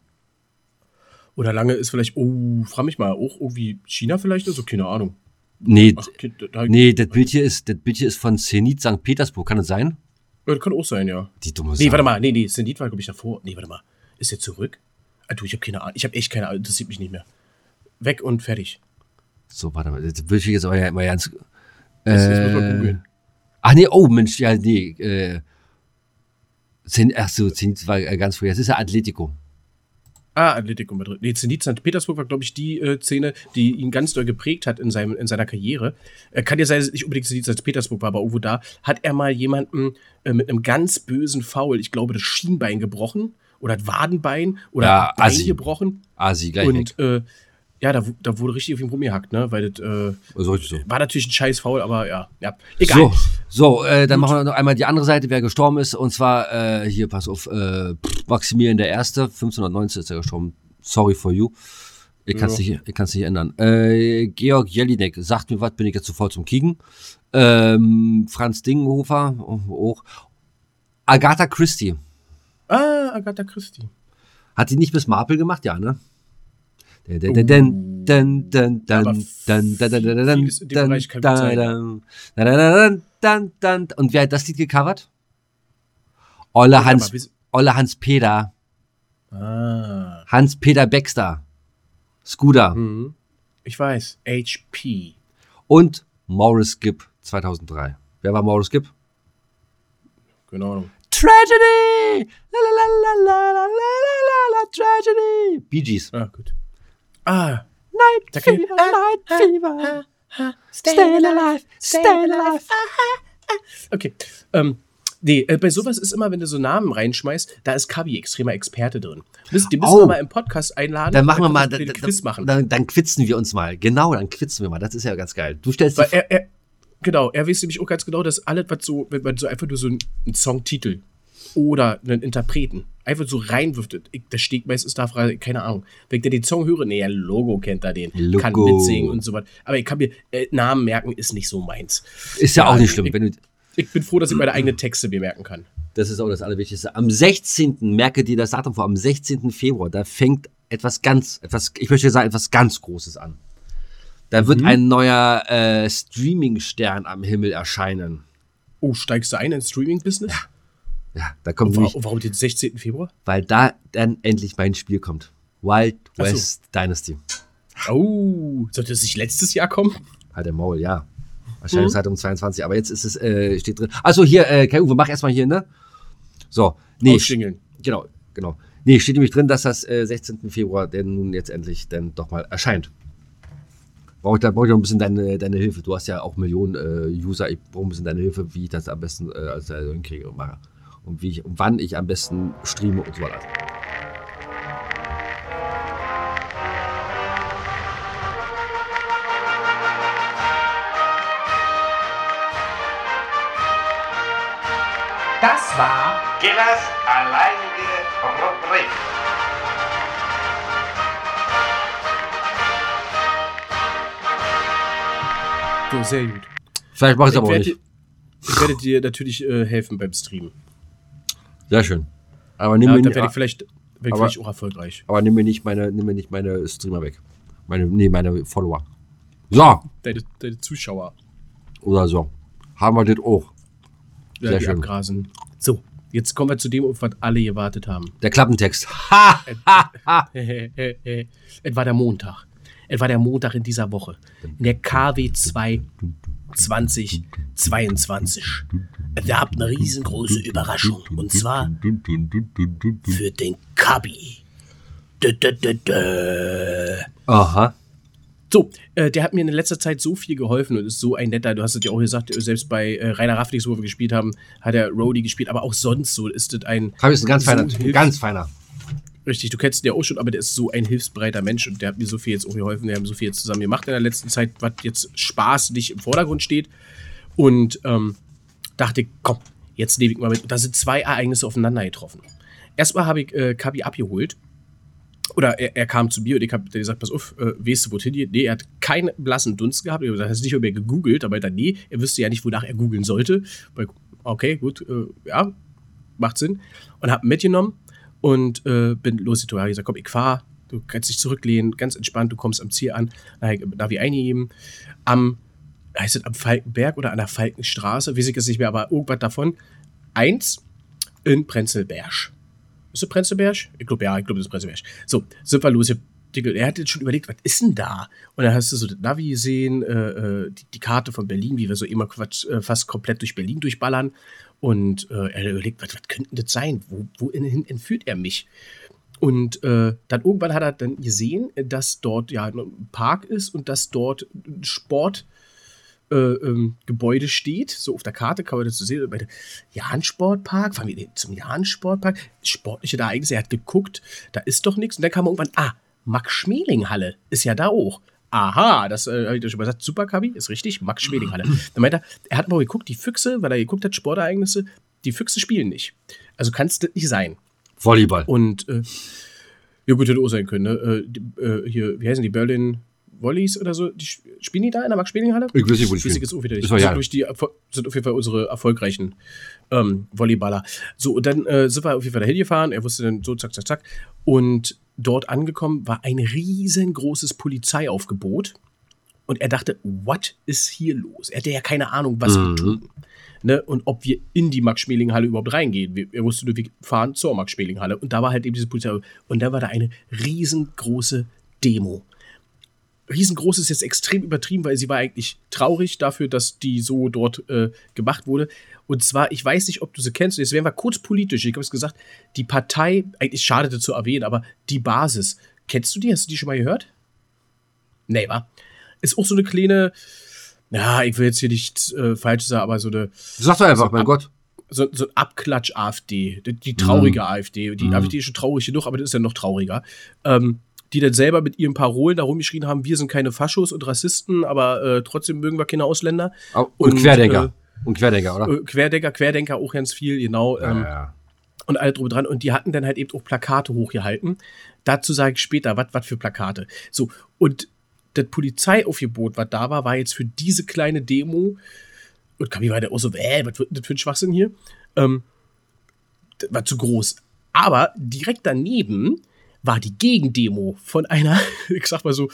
Oder lange ist vielleicht, oh, frag mich mal, auch irgendwie China vielleicht oder so? Keine Ahnung. Nee, Ach, kind, da, nee, das Bild hier ist, das Bild hier ist von Zenit St. Petersburg. Kann das sein? Ja, Das kann auch sein, ja. Die dumme Nee, Sau. warte mal, nee, nee, Zenit war, glaube ich, davor. Nee, warte mal. Ist der zurück? Ah, du, ich habe keine Ahnung. Ich habe echt keine Ahnung. Interessiert mich nicht mehr. Weg und fertig. So, warte mal. Das Bild hier ist aber ja immer ganz. Jetzt, jetzt muss man Äh, googeln. ach nee, oh Mensch, ja, nee. Äh, Zen, ach so, Zenit war äh, ganz früher. Das ist ja Atletico. Ah, Atletico Madrid. Nee, Zenit St. Petersburg war, glaube ich, die äh, Szene, die ihn ganz doll geprägt hat in, seinem, in seiner Karriere. Äh, kann ja sein, dass es nicht unbedingt Zenit St. Petersburg war, aber irgendwo da hat er mal jemanden äh, mit einem ganz bösen Foul, ich glaube, das Schienbein gebrochen oder das Wadenbein oder Ja, Bein gebrochen. Asi, gleich. Und äh, ja, da, da wurde richtig auf ihn rumgehackt, ne? Weil das äh, So war natürlich ein scheiß Foul, aber ja, ja. Egal. So, so äh, dann machen wir noch einmal die andere Seite, wer gestorben ist. Und zwar, äh, hier, pass auf, äh, Maximilian der Erste, 1519 ist er gestorben. Sorry for you. Ich kann es Ja. nicht, nicht ändern. Äh, Georg Jelinek, sagt mir was, bin ich jetzt zu voll zum Kicken. Ähm, Franz Dingenhofer, auch. Agatha Christie. Ah, Agatha Christie. Hat die nicht bis Marple gemacht? Ja, ne? Und wer hat das Lied gecovert? Olle Hans, Olle Hans Peter, Ah. Hans-Peter Baxter, Scooter Mhm. Ich weiß. HP. und Morris Gibb 2003. Wer war Morris Gibb? Genau. Tragedy! La la la la la la la la la Tragedy! Bee Gees. Ah, gut. Ah. Night Da Fever, Night Fever. Stay alive, stay alive. Okay. Ähm, Nee, äh, bei sowas ist immer, wenn du so Namen reinschmeißt, da ist Kabi extremer Experte drin. Müssen, den müssen Oh. wir mal im Podcast einladen. Dann machen wir mal, dann, einen Quiz machen. dann, dann quitzen wir uns mal. Genau, dann quitzen wir mal. Das ist ja ganz geil. Du stellst Weil die er, er, genau, er weiß nämlich auch ganz genau, dass alles, was so, wenn man so einfach nur so einen Songtitel oder einen Interpreten einfach so reinwirft, ich, das steht meistens da, Frage, keine Ahnung. Wenn ich da den Song höre, nee, Logo kennt er den, Logo. kann mitsingen und so was. Aber ich kann mir äh, Namen merken, ist nicht so meins. ist ja, Ja, auch nicht schlimm. ich- Ich bin froh, dass ich meine eigenen Texte mir merken kann. das ist auch das Allerwichtigste. Am 16. merke dir das Datum vor, am 16. Februar, da fängt etwas ganz, etwas, ich möchte sagen, etwas ganz Großes an. Da Mhm. wird ein neuer äh, Streaming-Stern am Himmel erscheinen. Oh, steigst du ein ins Streaming-Business? Ja, da kommt Warum, nämlich, warum den 16. Februar? weil da dann endlich mein Spiel kommt. Wild so. West Dynasty. Oh, sollte es nicht letztes Jahr kommen? Halt der Maul, ja. Erscheinungszeitung 22, aber jetzt ist es, äh, steht drin. Achso, hier, äh, Kai Uwe, mach erstmal hier, ne? So, nee. Ausschingeln. Genau, genau. Nee, steht nämlich drin, dass das äh, 16. Februar denn nun jetzt endlich dann doch mal erscheint. Brauche ich, da brauche ich noch ein bisschen deine, deine Hilfe. Du hast ja auch Millionen äh, User. Ich brauche ein bisschen deine Hilfe, wie ich das am besten äh, als äh, hinkriege und mache. Und wie ich, und wann ich am besten streame und so weiter. Das war Gillers alleinige Rubrik. So, sehr gut. Vielleicht mache ich es aber auch nicht. ich werde dir natürlich äh, helfen beim Streamen. Sehr schön. Aber nimm, Ja, mir, dann nicht- werde ich vielleicht, werd aber- vielleicht auch erfolgreich. aber nimm mir nicht meine, nimm mir nicht meine Streamer weg. Meine, nee, meine Follower. So, Deine, deine Zuschauer. oder so. Haben wir das auch. Ja, Sehr die schön. abgrasen. So, jetzt kommen wir zu dem, auf was alle gewartet haben. Der Klappentext. Ha! (laughs) es war der Montag. Es war der Montag in dieser Woche. In der KW 2 2022. Es gab eine riesengroße Überraschung. Und zwar für den Kabi. Aha. So, äh, der hat mir in letzter Zeit so viel geholfen und ist so ein netter. Du hast es ja auch gesagt, selbst bei äh, Rainer Raffnix, wo wir gespielt haben, hat er Rody gespielt, aber auch sonst so ist das ein. Fabi ist ein ganz so feiner, Typ, hilfs- ganz feiner. Richtig, du kennst ihn ja auch schon, aber der ist so ein hilfsbereiter Mensch und der hat mir so viel jetzt auch geholfen. Wir haben so viel jetzt zusammen gemacht in der letzten Zeit, was jetzt Spaß nicht im Vordergrund steht. Und ähm, dachte, komm, jetzt nehme ich mal mit. Und da sind zwei Ereignisse aufeinander getroffen. Erstmal habe ich äh, Kabi abgeholt. Oder er, er kam zu mir und ich habe gesagt, pass auf, äh, weißt du, wohin hier? Nee, er hat keinen blassen Dunst gehabt. Ich habe gesagt, er hat nicht mehr gegoogelt, aber dann, nee, er wüsste ja nicht, wonach er googeln sollte. Okay, gut, äh, ja, macht Sinn. Und habe mitgenommen und äh, bin losgezogen. Habe gesagt, komm, ich fahr, du kannst dich zurücklehnen, ganz entspannt, du kommst am Ziel an. Habe ich Navi eingegeben. Am, heißt es am Falkenberg oder an der Falkenstraße, weiß ich jetzt nicht mehr, aber irgendwas davon. Eins in Prenzlberg. Ist das Prenzlberg? Ich glaube, ja, ich glaube, das ist Prenzlberg. So, sind wir los. Er hat jetzt schon überlegt, was ist denn da? Und dann hast du so das Navi gesehen, äh, äh, die, die Karte von Berlin, wie wir so immer Quatsch, äh, fast komplett durch Berlin durchballern. Und äh, er überlegt, was, was könnte das sein? Wo, wohin entführt er mich? Und äh, dann irgendwann hat er dann gesehen, dass dort ja ein Park ist und dass dort ein Sport äh, ähm, steht. So auf der Karte kann man das so sehen. Jahn-Sportpark, fahren wir zum Jahn-Sportpark. Sportliche Ereignisse, er hat geguckt, da ist doch nichts. Und dann kam irgendwann, ah, Max-Schmeling-Halle ist ja da auch. Aha, das äh, habe ich doch schon mal gesagt. Super, Kabi, ist richtig. Max-Schmeling-Halle. Dann meint er, er hat mal geguckt, die Füchse, weil er geguckt hat, Sportereignisse, die Füchse spielen nicht. Also kann es nicht sein. Volleyball. Und äh, ja, gut, hätte auch sein können. Ne? Äh, die, äh, hier, wie heißen die? Berlin Volleys oder so? Die, sp- spielen die da in der Max-Schmeling-Halle? Ich weiß nicht, wo die spielen. jetzt auch wieder nicht. Sind, ja. durch die, sind auf jeden Fall unsere erfolgreichen ähm, Volleyballer. So, und dann äh, sind wir auf jeden Fall dahin gefahren. Er wusste dann so, zack, zack, zack. Und dort angekommen war ein riesengroßes Polizeiaufgebot. Und er dachte, what ist hier los? Er hatte ja keine Ahnung, was wir Mhm. tun. Ne? Und ob wir in die Max-Schmeling-Halle überhaupt reingehen. Wir, er wusste nur, wir fahren zur Max-Schmeling-Halle. Und da war halt eben diese Polizei. Und da war da eine riesengroße Demo. Riesengroß ist jetzt extrem übertrieben, weil sie war eigentlich traurig dafür, dass die so dort äh, gemacht wurde. Und zwar, ich weiß nicht, ob du sie kennst, jetzt werden wir kurz politisch. Ich habe es gesagt, die Partei, eigentlich schadete zu erwähnen, aber die Basis. Kennst du die? Hast du die schon mal gehört? Nee, wa? Ist auch so eine kleine, ja, ich will jetzt hier nicht äh, falsch sagen, aber so eine, Sag doch einfach, Also, mein ab- Gott. so, so ein Abklatsch-AfD, die, die traurige Mhm. AfD. Die Mhm. AfD ist schon traurig genug, aber das ist ja noch trauriger. Ähm, die dann selber mit ihren Parolen da rumgeschrien haben, wir sind keine Faschos und Rassisten, aber äh, trotzdem mögen wir keine Ausländer. Au- Und, Und, Querdenker. und Querdenker, oder? Äh, Querdenker, Querdenker auch ganz viel, genau. Ähm, ja. und alle drüber dran. Und die hatten dann halt eben auch Plakate hochgehalten. Dazu sage ich später, was für Plakate. So, und das Polizeiaufgebot, was da war, war jetzt für diese kleine Demo. Und Kabi war der auch so, äh, was wird denn das für ein Schwachsinn hier? Ähm, das war zu groß. Aber direkt daneben war die Gegendemo von einer, (laughs) ich sag mal so,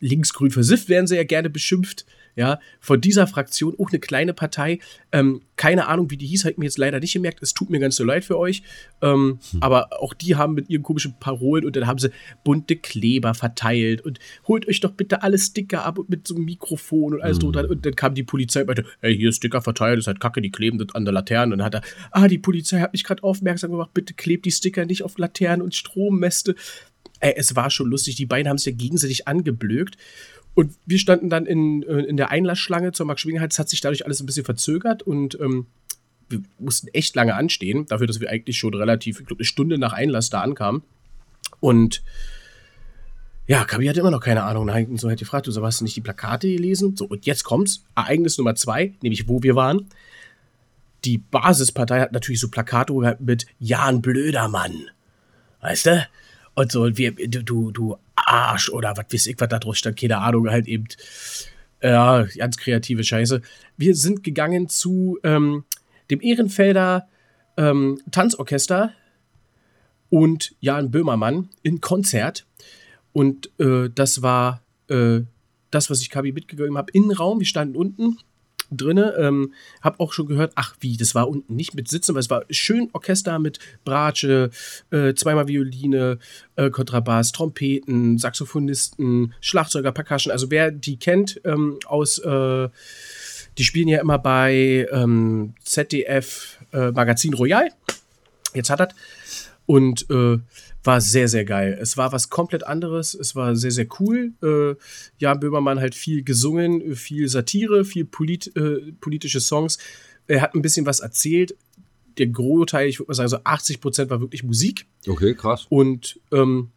linksgrün versifft werden sie ja gerne beschimpft, ja, von dieser Fraktion, auch eine kleine Partei, ähm, keine Ahnung, wie die hieß, hat mir jetzt leider nicht gemerkt, es tut mir ganz so leid für euch, ähm, aber auch die haben mit ihren komischen Parolen und dann haben sie bunte Kleber verteilt und holt euch doch bitte alle Sticker ab und mit so einem Mikrofon und alles und dran. Und dann kam die Polizei und meinte, hey, hier ist Sticker verteilt, das ist halt kacke, die kleben das an der Laterne. Und dann hat er, ah, die Polizei hat mich gerade aufmerksam gemacht, bitte klebt die Sticker nicht auf Laternen und Strommäste, Ey, es war schon lustig. Die beiden haben sich ja gegenseitig angeblökt. Und wir standen dann in, äh, in der Einlassschlange zur Max-Schwingenhals. Es hat sich dadurch alles ein bisschen verzögert und ähm, wir mussten echt lange anstehen, dafür, dass wir eigentlich schon relativ, ich glaube, eine Stunde nach Einlass da ankamen. Und ja, Kabi hatte immer noch keine Ahnung. Und so hat die gefragt, du so, hast du nicht die Plakate gelesen? So, und jetzt kommt's. Ereignis Nummer zwei, nämlich wo wir waren. Die Basispartei hat natürlich so Plakate mit Jan Blödermann. Weißt du? Und so, und wir, du, du, Arsch oder was weiß ich, was da drauf stand, keine Ahnung, halt eben. Ja, ganz kreative Scheiße. Wir sind gegangen zu ähm, dem Ehrenfelder ähm, Tanzorchester und Jan Böhmermann in Konzert. Und äh, das war äh, das, was ich Kabi mitgegeben habe, Innenraum. Wir standen unten drinne. Ähm, hab auch schon gehört, ach wie, das war unten nicht mit Sitzen, weil es war schön Orchester mit Bratsche, äh, zweimal Violine, äh, Kontrabass, Trompeten, Saxophonisten, Schlagzeuger, Percussion. Also wer die kennt ähm, aus, äh, die spielen ja immer bei ähm, ZDF äh, Magazin Royal. Jetzt hat er und äh, war sehr, sehr geil. Es war was komplett anderes. Es war sehr, sehr cool. Äh, Jan Böhmermann halt viel gesungen, viel Satire, viel polit, äh, politische Songs. Er hat ein bisschen was erzählt. Der Großteil, ich würde mal sagen, so 80 Prozent war wirklich Musik. Okay, krass. Und ähm,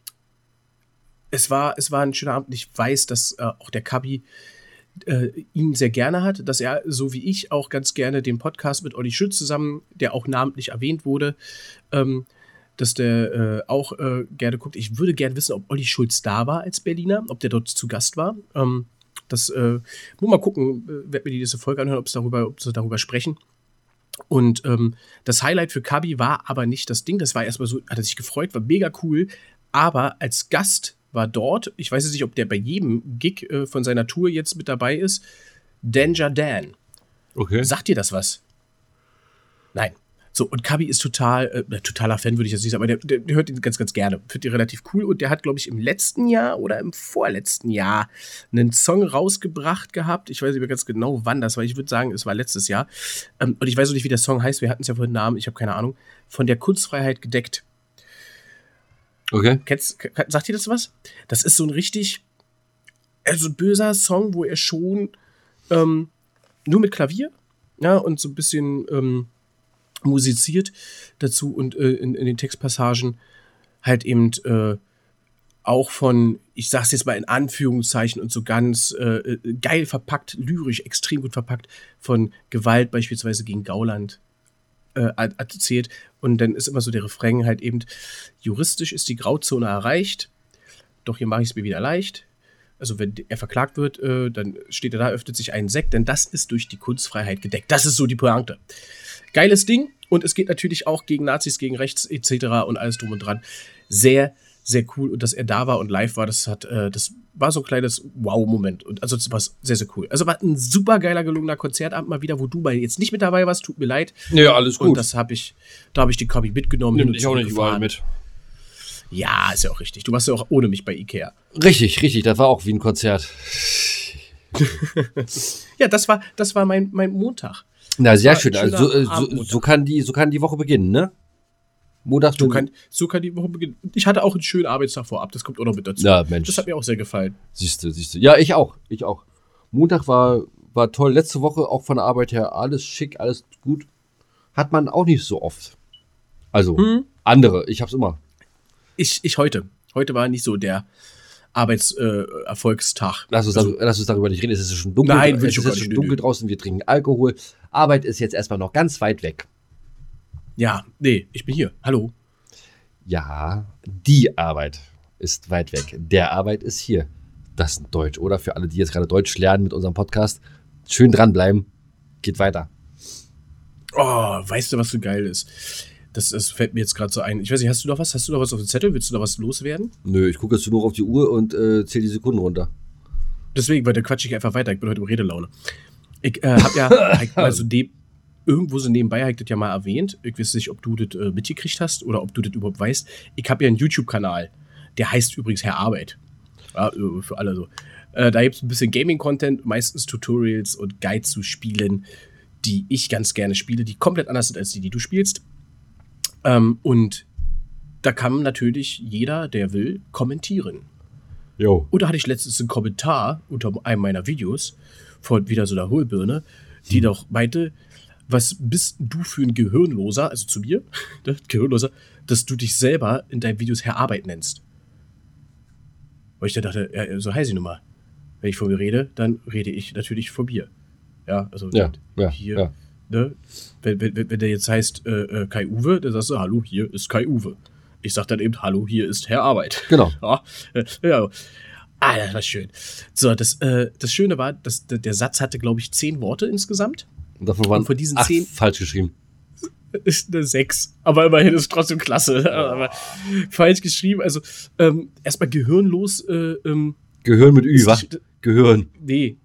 es, war, es war ein schöner Abend. Ich weiß, dass äh, auch der Kabi äh, ihn sehr gerne hat, dass er, so wie ich, auch ganz gerne den Podcast mit Olli Schütz zusammen, der auch namentlich erwähnt wurde, ähm, dass der äh, auch äh, gerne guckt. Ich würde gerne wissen, ob Olli Schulz da war als Berliner, ob der dort zu Gast war. Ähm, das äh, muss mal gucken, äh, werd mir die diese Folge anhören, ob sie darüber, darüber sprechen. Und ähm, das Highlight für Kabi war aber nicht das Ding. Das war erstmal so, hat er sich gefreut, war mega cool. Aber als Gast war dort, ich weiß jetzt nicht, ob der bei jedem Gig äh, von seiner Tour jetzt mit dabei ist, Danger Dan. Okay. Sagt dir das was? Nein. So, und Kabi ist total, äh, totaler Fan, würde ich jetzt nicht sagen, aber der, der, der hört ihn ganz, ganz gerne. Findet ihn relativ cool. Und der hat, glaube ich, im letzten Jahr oder im vorletzten Jahr einen Song rausgebracht gehabt. Ich weiß nicht mehr ganz genau, wann das war. Ich würde sagen, es war letztes Jahr. Ähm, und ich weiß auch nicht, wie der Song heißt. Wir hatten es ja vorhin Namen, ich habe keine Ahnung. Von der Kunstfreiheit gedeckt. Okay. Kennst, sagt ihr das was? Das ist so ein richtig, also ein böser Song, wo er schon ähm, nur mit Klavier, ja, und so ein bisschen ähm, musiziert dazu und äh, in, in den Textpassagen halt eben äh, auch von, ich sag's jetzt mal in Anführungszeichen und so ganz äh, äh, geil verpackt, lyrisch, extrem gut verpackt, von Gewalt beispielsweise gegen Gauland äh, erzählt. Und dann ist immer so der Refrain halt eben, juristisch ist die Grauzone erreicht, doch hier mache ich es mir wieder leicht. Also wenn er verklagt wird, äh, dann steht er da, öffnet sich ein Sekt, denn das ist durch die Kunstfreiheit gedeckt. Das ist so die Pointe. Geiles Ding und es geht natürlich auch gegen Nazis, gegen rechts etc. und alles drum und dran. Sehr, sehr cool und dass er da war und live war, das hat, äh, das war so ein kleines Wow-Moment und also das war sehr, sehr cool. Also war ein super geiler gelungener Konzertabend mal wieder, wo du bei jetzt nicht mit dabei warst, tut mir leid. Ja, alles Und das habe ich, da habe ich die Copy mitgenommen. und dich auch nicht überall mit. Ja, ist ja auch richtig. Du warst ja auch ohne mich bei Ikea. Richtig, richtig. Das war auch wie ein Konzert. (laughs) Ja, das war, das war mein, mein Montag. Na, sehr schön. Also, so, äh, so, so, kann die, so kann die Woche beginnen, ne? Montag, So kann, so kann die Woche beginnen. Ich hatte auch einen schönen Arbeitstag vorab, das kommt auch noch mit dazu. Ja, Mensch. Das hat mir auch sehr gefallen. Siehst du, siehst du. Ja, ich auch. Ich auch. Montag war, war toll. Letzte Woche auch von der Arbeit her alles schick, alles gut. Hat man auch nicht so oft. Also Hm? andere, ich hab's immer. Ich, ich heute. Heute war nicht so der Arbeitserfolgstag. Äh. Lass uns, Also, darüber, lass uns darüber nicht reden. Es ist schon dunkel. Nein, will es ist nicht. schon dunkel draußen. Wir trinken Alkohol. Arbeit ist jetzt erstmal noch ganz weit weg. ja, nee, ich bin hier. Hallo. Ja, die Arbeit ist weit weg. Der Arbeit ist hier. Das ist Deutsch, oder? Für alle, die jetzt gerade Deutsch lernen mit unserem Podcast. Schön dranbleiben. Geht weiter. Oh, weißt du, was so geil ist? Das, das fällt mir jetzt gerade so ein. Ich weiß nicht, hast du noch was? Hast du noch was auf dem Zettel? Willst du noch was loswerden? Nö, ich gucke jetzt nur auf die Uhr und äh, zähle die Sekunden runter. Deswegen, weil da quatsch ich einfach weiter. Ich bin heute im Redelaune. Ich äh, hab ja mal so neb irgendwo so nebenbei, hab ich das ja mal erwähnt. Ich weiß nicht, ob du das äh, mitgekriegt hast oder ob du das überhaupt weißt. Ich habe ja einen YouTube-Kanal. Der heißt übrigens Herr Arbeit. Ja, äh, für alle so. Äh, da gibt es ein bisschen Gaming-Content, meistens Tutorials und Guides zu Spielen, die ich ganz gerne spiele, die komplett anders sind als die, die du spielst. Ähm, und da kann natürlich jeder, der will, kommentieren. Jo. Und da hatte ich letztens einen Kommentar unter einem meiner Videos von wieder so einer Hohlbirne, die doch meinte, was bist du für ein Gehirnloser, also zu mir, (laughs) ne, Gehirnloser, dass du dich selber in deinen Videos Herr Arbeit nennst. Weil ich dann dachte, ja, so heiße ich nun mal. Wenn ich von mir rede, dann rede ich natürlich von mir. Ja, also Ja, ja, hier, ja. Ne, wenn, wenn, wenn der jetzt heißt äh, äh, Kai Uwe, dann sagst du, hallo, hier ist Kai Uwe. Ich sag dann eben, hallo, hier ist Herr Arbeit. Genau. (laughs) Ja, äh, ja. Ah, das war schön. So, das, äh, das Schöne war, dass der, Satz hatte, glaube ich, zehn Worte insgesamt. Und davon waren Und von diesen acht zehn- falsch geschrieben. (laughs) Ist eine sechs. Aber immerhin ist es trotzdem klasse. (laughs) Aber falsch geschrieben. Also, ähm, erstmal gehirnlos. Äh, ähm, Gehirn mit Ü, was? Gehirn. nee,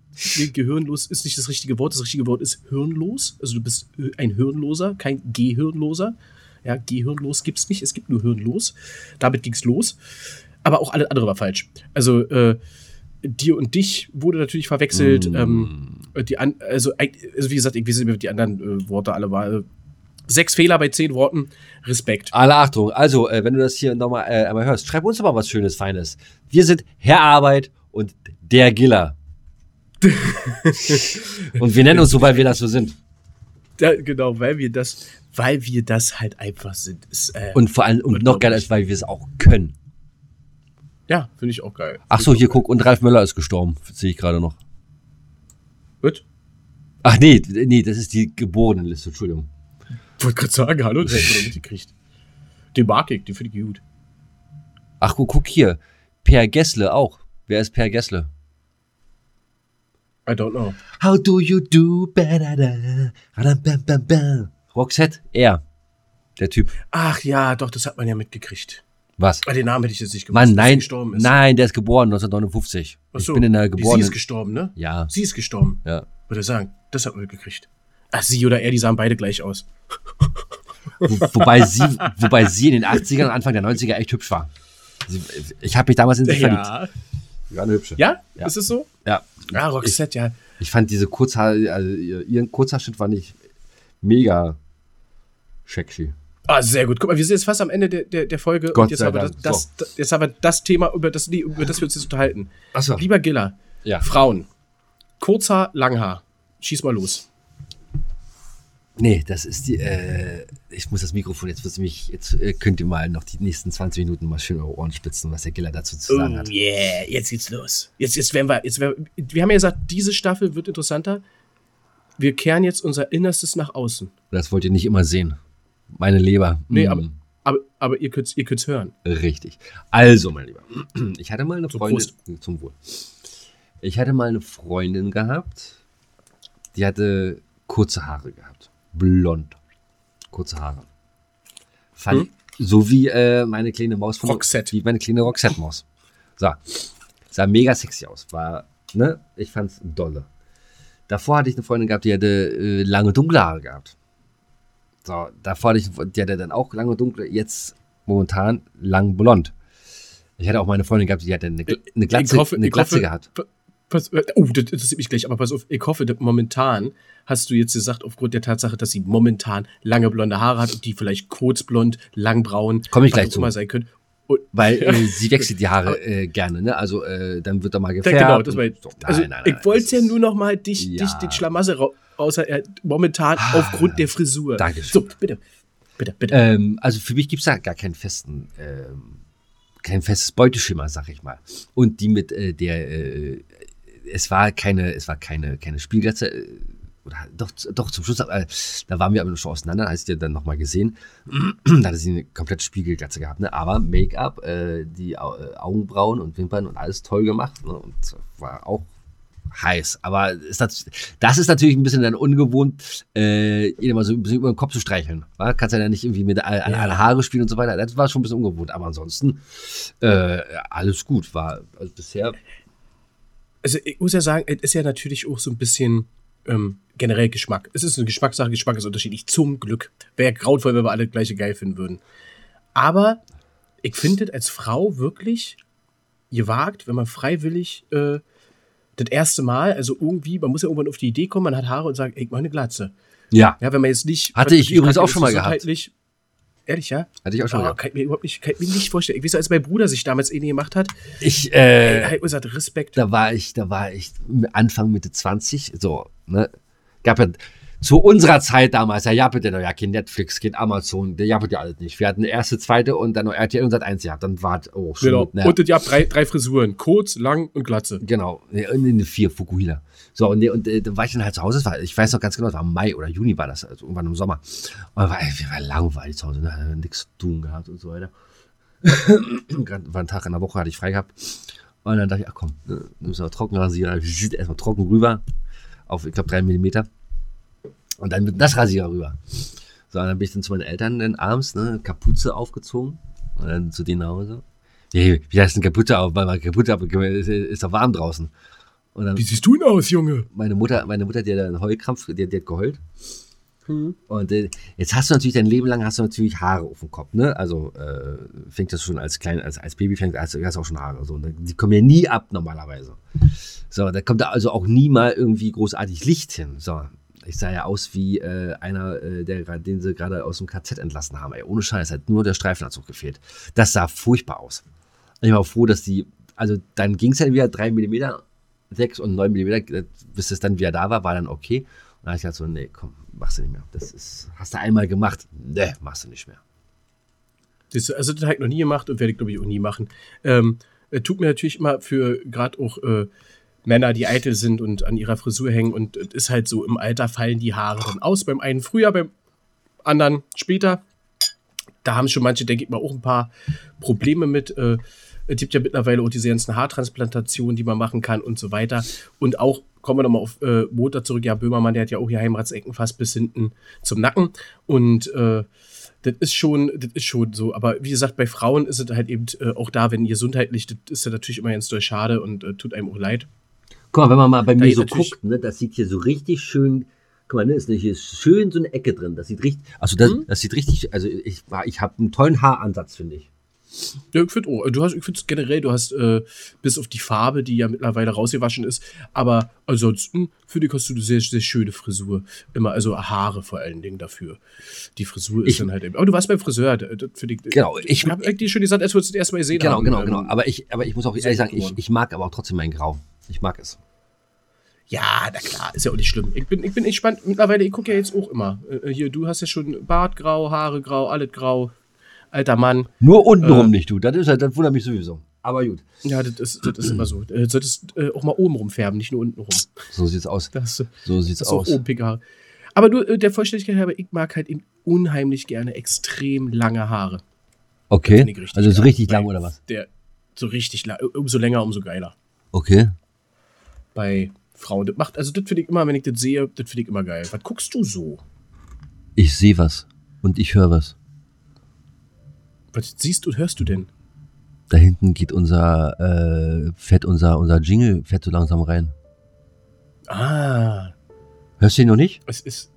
gehirnlos ist nicht das richtige Wort. Das richtige Wort ist hirnlos. Also, du bist äh, ein Hirnloser, kein Gehirnloser. Ja, Gehirnlos gibt's nicht. Es gibt nur Hirnlos. Damit ging's los. Aber auch alles andere war falsch. Also, äh, dir und dich wurde natürlich verwechselt. Mm. Ähm, die an, also, also, wie gesagt, ich weiß nicht die anderen äh, Worte alle waren. Sechs Fehler bei zehn Worten. Respekt. Alle Achtung. Also, äh, wenn du das hier nochmal äh, einmal hörst, schreib uns doch mal was Schönes, Feines. Wir sind Herr Arbeit und der Giller. (laughs) und wir nennen uns so, weil wir das so sind. Ja, genau, weil wir das, weil wir das halt einfach sind. Ist, äh, Und vor allem, und noch geiler ist, weil wir es auch können. ja, finde ich auch geil. Ach so, hier guck, und Ralf Möller ist gestorben. Sehe ich gerade noch. Gut. Ach nee, nee, das ist die Geborenenliste, Entschuldigung. Wollte gerade sagen, hallo, das doch mitgekriegt. Den mag ich, den finde ich gut. Ach, guck, guck hier. Per Gessle auch. Wer ist Per Gessle? I don't know. How do you do? Ba-da-da. Ra-dam-bam-bam-bam. Roxette, er. Der Typ. Ach ja, doch, das hat man ja mitgekriegt. Was? Ah, den Namen hätte ich jetzt nicht gewusst, Mann, nein, gestorben ist. nein, der ist geboren 1959. Ach Ich so, bin in der die- Sie ist gestorben, ne? Ja, Sie ist gestorben, ja. würde ich sagen. Das hat man mitgekriegt. Ach, sie oder er, die sahen beide gleich aus. Wo, wobei sie, wobei sie in den 80ern und Anfang der 90er echt hübsch war. Sie, ich habe mich damals in sie verliebt. Ja. Sie war eine hübsche. ja? Ja. Ist es so? Ja. Ja, Roxette, ja. Ich fand diese Kurzhaar, also ihr- ihren Kurzhaarschnitt fand ich mega sexy. Ah, sehr gut. Guck mal, wir sind jetzt fast am Ende der, der, der Folge. Gott und jetzt haben, wir Dank. das, das, jetzt haben wir das Thema, über das, über das wir uns jetzt unterhalten. Achso. Lieber Giller, Ja. Frauen. Kurzhaar, Langhaar. Schieß mal los. Nee, das ist die, äh, ich muss das Mikrofon, jetzt du mich, jetzt äh, könnt ihr mal noch die nächsten 20 Minuten mal schön eure Ohren spitzen, was der Giller dazu zu sagen hat. Oh, yeah, jetzt geht's los. Jetzt, jetzt werden wir, jetzt werden, wir haben ja gesagt, diese Staffel wird interessanter. Wir kehren jetzt unser Innerstes nach außen. Das wollt ihr nicht immer sehen. Meine Leber. Nee, Mm, aber, aber, aber ihr könnt's, ihr könnt's hören. Richtig. Also, mein Lieber, (clears throat) ich hatte mal eine Zum Freundin, zum Wohl. Ich hatte mal eine Freundin gehabt, die hatte kurze Haare gehabt. Blond. Kurze Haare. Fand, So wie äh, meine kleine Maus von Roxette. Wie meine kleine Roxette-Maus. So. Sah mega sexy aus. War, ne? Ich fand's dolle. Davor hatte ich eine Freundin gehabt, die hatte äh, lange dunkle Haare gehabt. So, davor hatte ich, die hatte dann auch lange dunkle, jetzt momentan lang blond. Ich hatte auch meine Freundin gehabt, die hatte eine, Gl- eine Glatze, ich hoffe, eine Glatze hoffe, gehabt. Pa- Pass, oh, das interessiert mich gleich, aber pass auf, ich hoffe, momentan hast du jetzt gesagt, aufgrund der Tatsache, dass sie momentan lange blonde Haare hat und die vielleicht kurzblond, langbraun, Komm ich gleich zu. immer sein können. Und- (laughs) Weil Ja. äh, sie wechselt die Haare äh, gerne, ne? Also äh, dann wird da mal Ja, gefärbt. genau, das und war, so. also Nein, nein, nein, ich wollte ja nur noch mal dich, Ja. dich den Schlamassel ra- außer er momentan Ah, aufgrund der Frisur. Dankeschön. So, bitte. Bitte, bitte. Ähm, also für mich gibt es da gar keinen festen, ähm, kein festes Beuteschema, sag ich mal. Und die mit äh, der, äh, es war keine, es war keine, keine Spielglatze, äh, oder doch, doch zum Schluss, äh, da waren wir aber schon auseinander, hast du ja dann nochmal gesehen. da hatte sie eine komplette Spiegelglatze gehabt, ne? Aber Make-up, äh, die äh, Augenbrauen und Wimpern und alles toll gemacht, ne? Und war auch heiß. Aber ist das, das ist natürlich ein bisschen dann ungewohnt, äh, ihr mal so ein bisschen über den Kopf zu streicheln. Wa? Kannst ja nicht irgendwie mit an, an alle Haare spielen und so weiter. Das war schon ein bisschen ungewohnt. Aber ansonsten äh, alles gut. War also bisher. Also ich muss ja sagen, es ist ja natürlich auch so ein bisschen ähm, generell Geschmack. Es ist eine Geschmackssache, Geschmack ist unterschiedlich. Zum Glück. Wäre grauenvoll, wenn wir alle gleiche geil finden würden. Aber ich finde es als Frau wirklich gewagt, wenn man freiwillig äh, das erste Mal, also irgendwie, man muss ja irgendwann auf die Idee kommen, man hat Haare und sagt, ey, ich mach eine Glatze. Ja, Ja, wenn man jetzt nicht. Hatte ich übrigens auch schon mal gehabt. Ehrlich, ja? hatte ich auch schon Oh, mal. kann ich mir überhaupt nicht, kann ich mir nicht vorstellen. Ich weiß, als mein Bruder sich damals eine gemacht hat, Ich, ey, äh, hat gesagt, Respekt. da war ich, da war ich Anfang Mitte 20, so, ne? Gab ja zu unserer Zeit damals, ja, ja, bitte, ja, kein Netflix, kein Amazon, der ja, bitte alles nicht. Wir hatten erste, zweite und dann noch RTL und Sat 1 gehabt. Dann war es, oh, schon, Genau. ne, Und ihr habt drei, drei Frisuren. Kurz, lang und glatze. Genau, nee, in den vier Fukuhila. So, und, und äh, da war ich dann halt zu Hause, war, ich weiß noch ganz genau, es war Mai oder Juni war das, also irgendwann im Sommer. Und war, wir waren langweilig zu Hause, ne, nichts zu tun gehabt und so weiter. (coughs) War ein Tag in der Woche, hatte ich frei gehabt. Und dann dachte ich, ach komm, nimmst du mal Trockenrasierer, erstmal trocken rüber, auf, ich glaube, drei Millimeter. Und dann mit Nassrasierer rüber. So, dann bin ich dann zu meinen Eltern dann abends, ne, Kapuze aufgezogen und dann zu denen nach Hause. Wie, wie heißt denn Kapuze auf? Weil man Kapuze auf, ist, ist doch warm draußen. Und dann Wie siehst du denn aus, Junge? meine Mutter, meine Mutter, die hat einen Heulkrampf, die, die hat geheult. Und äh, jetzt hast du natürlich dein Leben lang hast du natürlich Haare auf dem Kopf, ne? Also äh, fängt das schon als klein, als, als Baby fängt, hast du hast auch schon Haare. So, und die kommen ja nie ab normalerweise. So, da kommt da also auch nie mal irgendwie großartig Licht hin. So, ich sah ja aus wie äh, einer, äh, der, den sie gerade aus dem KZ entlassen haben. Ey, ohne Scheiß, hat nur der Streifenanzug gefehlt. Das sah furchtbar aus. Ich war froh, dass die, also dann ging es ja wieder 3 mm, 6 und 9 mm, bis es dann wieder da war, war dann okay. Und dann habe ich gesagt so, nee, komm, machst du nicht mehr. Das ist, hast du einmal gemacht, nee, machst du nicht mehr. Das, also, das habe ich noch nie gemacht und werde ich, glaube ich, auch nie machen. Ähm, äh, tut mir natürlich immer für gerade auch äh, Männer, die eitel sind und an ihrer Frisur hängen. Und es ist halt so, im Alter fallen die Haare dann aus. Beim einen früher, beim anderen später. Da haben schon manche, denke ich mal, auch ein paar Probleme mit. Äh, es gibt ja mittlerweile auch diese ganzen Haartransplantationen, die man machen kann und so weiter. Und auch, kommen wir nochmal auf äh, Motor zurück, ja, Böhmermann, der hat ja auch hier Heimratsecken fast bis hinten zum Nacken. Und äh, das ist schon, das ist schon so. Aber wie gesagt, bei Frauen ist es halt eben äh, auch da, wenn gesundheitlich, das ist ja natürlich immer ganz doll schade und äh, tut einem auch leid. Guck mal, wenn man mal bei mir geht so guckt, ne, das sieht hier so richtig schön, guck mal, ne, ist hier ist schön so eine Ecke drin. Das sieht richtig, also das, Mhm. das sieht richtig, also ich, ich habe einen tollen Haaransatz, finde ich. Ja, ich finde oh, du hast, ich finde generell, du hast äh, bis auf die Farbe, die ja mittlerweile rausgewaschen ist, aber ansonsten finde ich, hast du eine sehr, sehr schöne Frisur. Immer, also Haare vor allen Dingen dafür. Die Frisur ist Ich- dann halt eben. Aber du warst beim Friseur, das finde ich. Genau, ich- habe eigentlich schon gesagt, als wir uns das erste Mal gesehen Genau, haben. genau, ähm, genau. Aber ich, aber ich muss auch ehrlich sagen, ich, ich mag aber auch trotzdem mein Grau. Ich mag es. Ja, na klar, ist ja auch nicht schlimm. Ich bin, ich bin entspannt. Mittlerweile, ich gucke ja jetzt auch immer. Äh, hier, du hast ja schon Bart grau, Haare grau, alles grau. Alter Mann. Nur untenrum Äh. nicht, du. Das, ist, halt- das wundert mich sowieso. Aber gut, Ja, das ist, das ist immer so. Du solltest äh, auch mal oben rumfärben, nicht nur unten rum. so sieht's aus. Das, das So sieht's auch aus. oben pinke Haare. Aber nur äh, der Vollständigkeit halber, ich mag halt eben unheimlich gerne extrem lange Haare. Okay. Also so richtig lang oder was? Der, so richtig lang. Umso länger, umso geiler. Okay. Bei Frauen. Das macht, also das finde ich immer, wenn ich das sehe, das finde ich immer geil. Was guckst du so? Ich sehe was und ich höre was. Was siehst und hörst du denn? Da hinten geht unser äh, Fett, unser, unser Jingle fährt so langsam rein. Ah, Hörst du ihn noch nicht? es ist.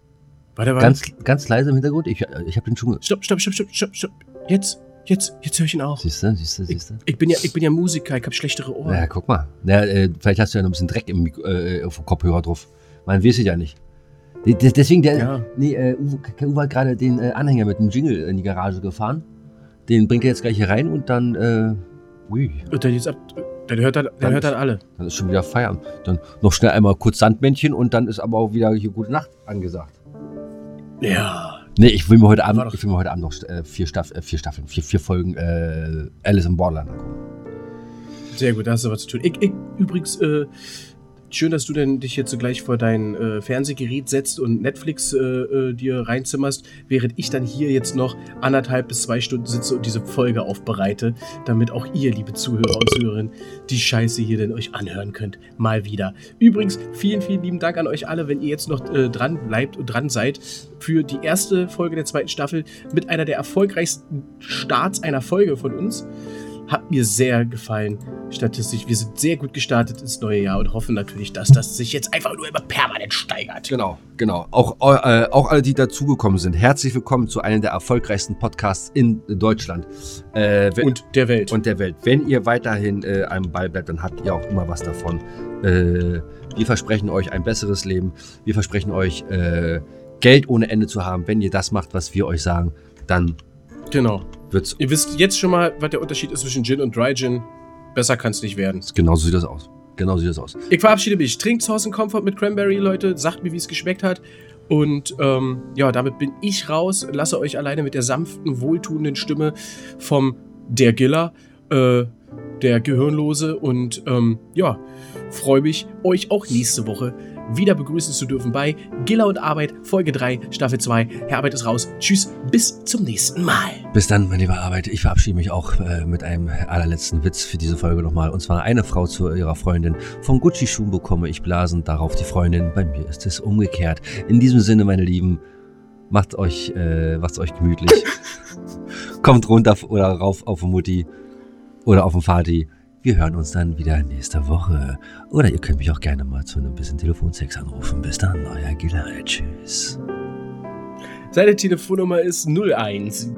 Warte, warte. Ganz, ganz leise im Hintergrund. Ich, ich habe den schon. Stopp, stopp, stopp, stopp, stopp, stopp. Jetzt, jetzt, jetzt höre ich ihn auch. Siehst du, siehst du, siehst du? Ich bin ja, ich bin ja Musiker, ich habe schlechtere Ohren. Ja, guck mal. Ja, äh, vielleicht hast du ja noch ein bisschen Dreck im, äh, auf dem Kopfhörer drauf. Man weiß es ja nicht. De- de- Deswegen, der, Ja. nee, äh, Uwe, Uwe hat gerade den äh, Anhänger mit dem Jingle in die Garage gefahren. Den bringt er jetzt gleich hier rein und dann, äh, ui, Und dann, jetzt ab, dann hört dann, dann Dann- hört dann alle. dann ist schon wieder Feierabend. Dann noch schnell einmal kurz Sandmännchen und dann ist aber auch wieder hier gute Nacht angesagt. Ja. Nee, ich will mir heute Abend, ich will mir heute Abend noch äh, vier, Staff, äh, vier Staffeln, vier, vier Folgen äh, Alice in Borderland angucken. Sehr gut, da hast du was zu tun. Ich, ich, übrigens, äh, schön, dass du denn dich jetzt so gleich vor dein äh, Fernsehgerät setzt und Netflix äh, äh, dir reinzimmerst, während ich dann hier jetzt noch anderthalb bis zwei Stunden sitze und diese Folge aufbereite, damit auch ihr, liebe Zuhörer und Zuhörerinnen, die Scheiße hier denn euch anhören könnt. Mal wieder. Übrigens, vielen, vielen lieben Dank an euch alle, wenn ihr jetzt noch äh, dran bleibt und dran seid für die erste Folge der zweiten Staffel mit einer der erfolgreichsten Starts einer Folge von uns. Hat mir sehr gefallen, statistisch. Wir sind sehr gut gestartet ins neue Jahr und hoffen natürlich, dass das sich jetzt einfach nur immer permanent steigert. Genau, genau. Auch, äh, auch alle, die dazugekommen sind, herzlich willkommen zu einem der erfolgreichsten Podcasts in Deutschland äh, wenn- Und der Welt. und der Welt. Wenn ihr weiterhin äh, am Ball bleibt, dann habt ihr auch immer was davon. Äh, wir versprechen euch ein besseres Leben. Wir versprechen euch äh, Geld ohne Ende zu haben. Wenn ihr das macht, was wir euch sagen, dann genau. wird's. Ihr wisst jetzt schon mal, was der Unterschied ist zwischen Gin und Dry Gin. Besser kann es nicht werden. Genauso sieht das aus. Genauso sieht das aus. Ich verabschiede mich. Trinkt Sauce and Comfort mit Cranberry, Leute. Sagt mir, wie es geschmeckt hat. Und ähm, ja, damit bin ich raus. Lasse euch alleine mit der sanften, wohltuenden Stimme vom Der Giller, äh, der Gehirnlose. Und ähm, ja, freue mich, euch auch nächste Woche wieder begrüßen zu dürfen bei Giller und Arbeit, Folge 3, Staffel 2. Herr Arbeit ist raus. Tschüss, bis zum nächsten Mal. Bis dann, mein lieber Arbeit. Ich verabschiede mich auch äh, mit einem allerletzten Witz für diese Folge nochmal. Und zwar eine Frau zu ihrer Freundin. Von Gucci-Schuhen bekomme ich Blasen, darauf die Freundin. Bei mir ist es umgekehrt. In diesem Sinne, meine Lieben, macht euch, äh, macht's euch gemütlich. (laughs) Kommt runter oder rauf auf Mutti oder auf den Vati. Wir hören uns dann wieder nächste Woche. Oder ihr könnt mich auch gerne mal zu einem bisschen Telefonsex anrufen. Bis dann, euer Giller. Tschüss. Seine Telefonnummer ist 01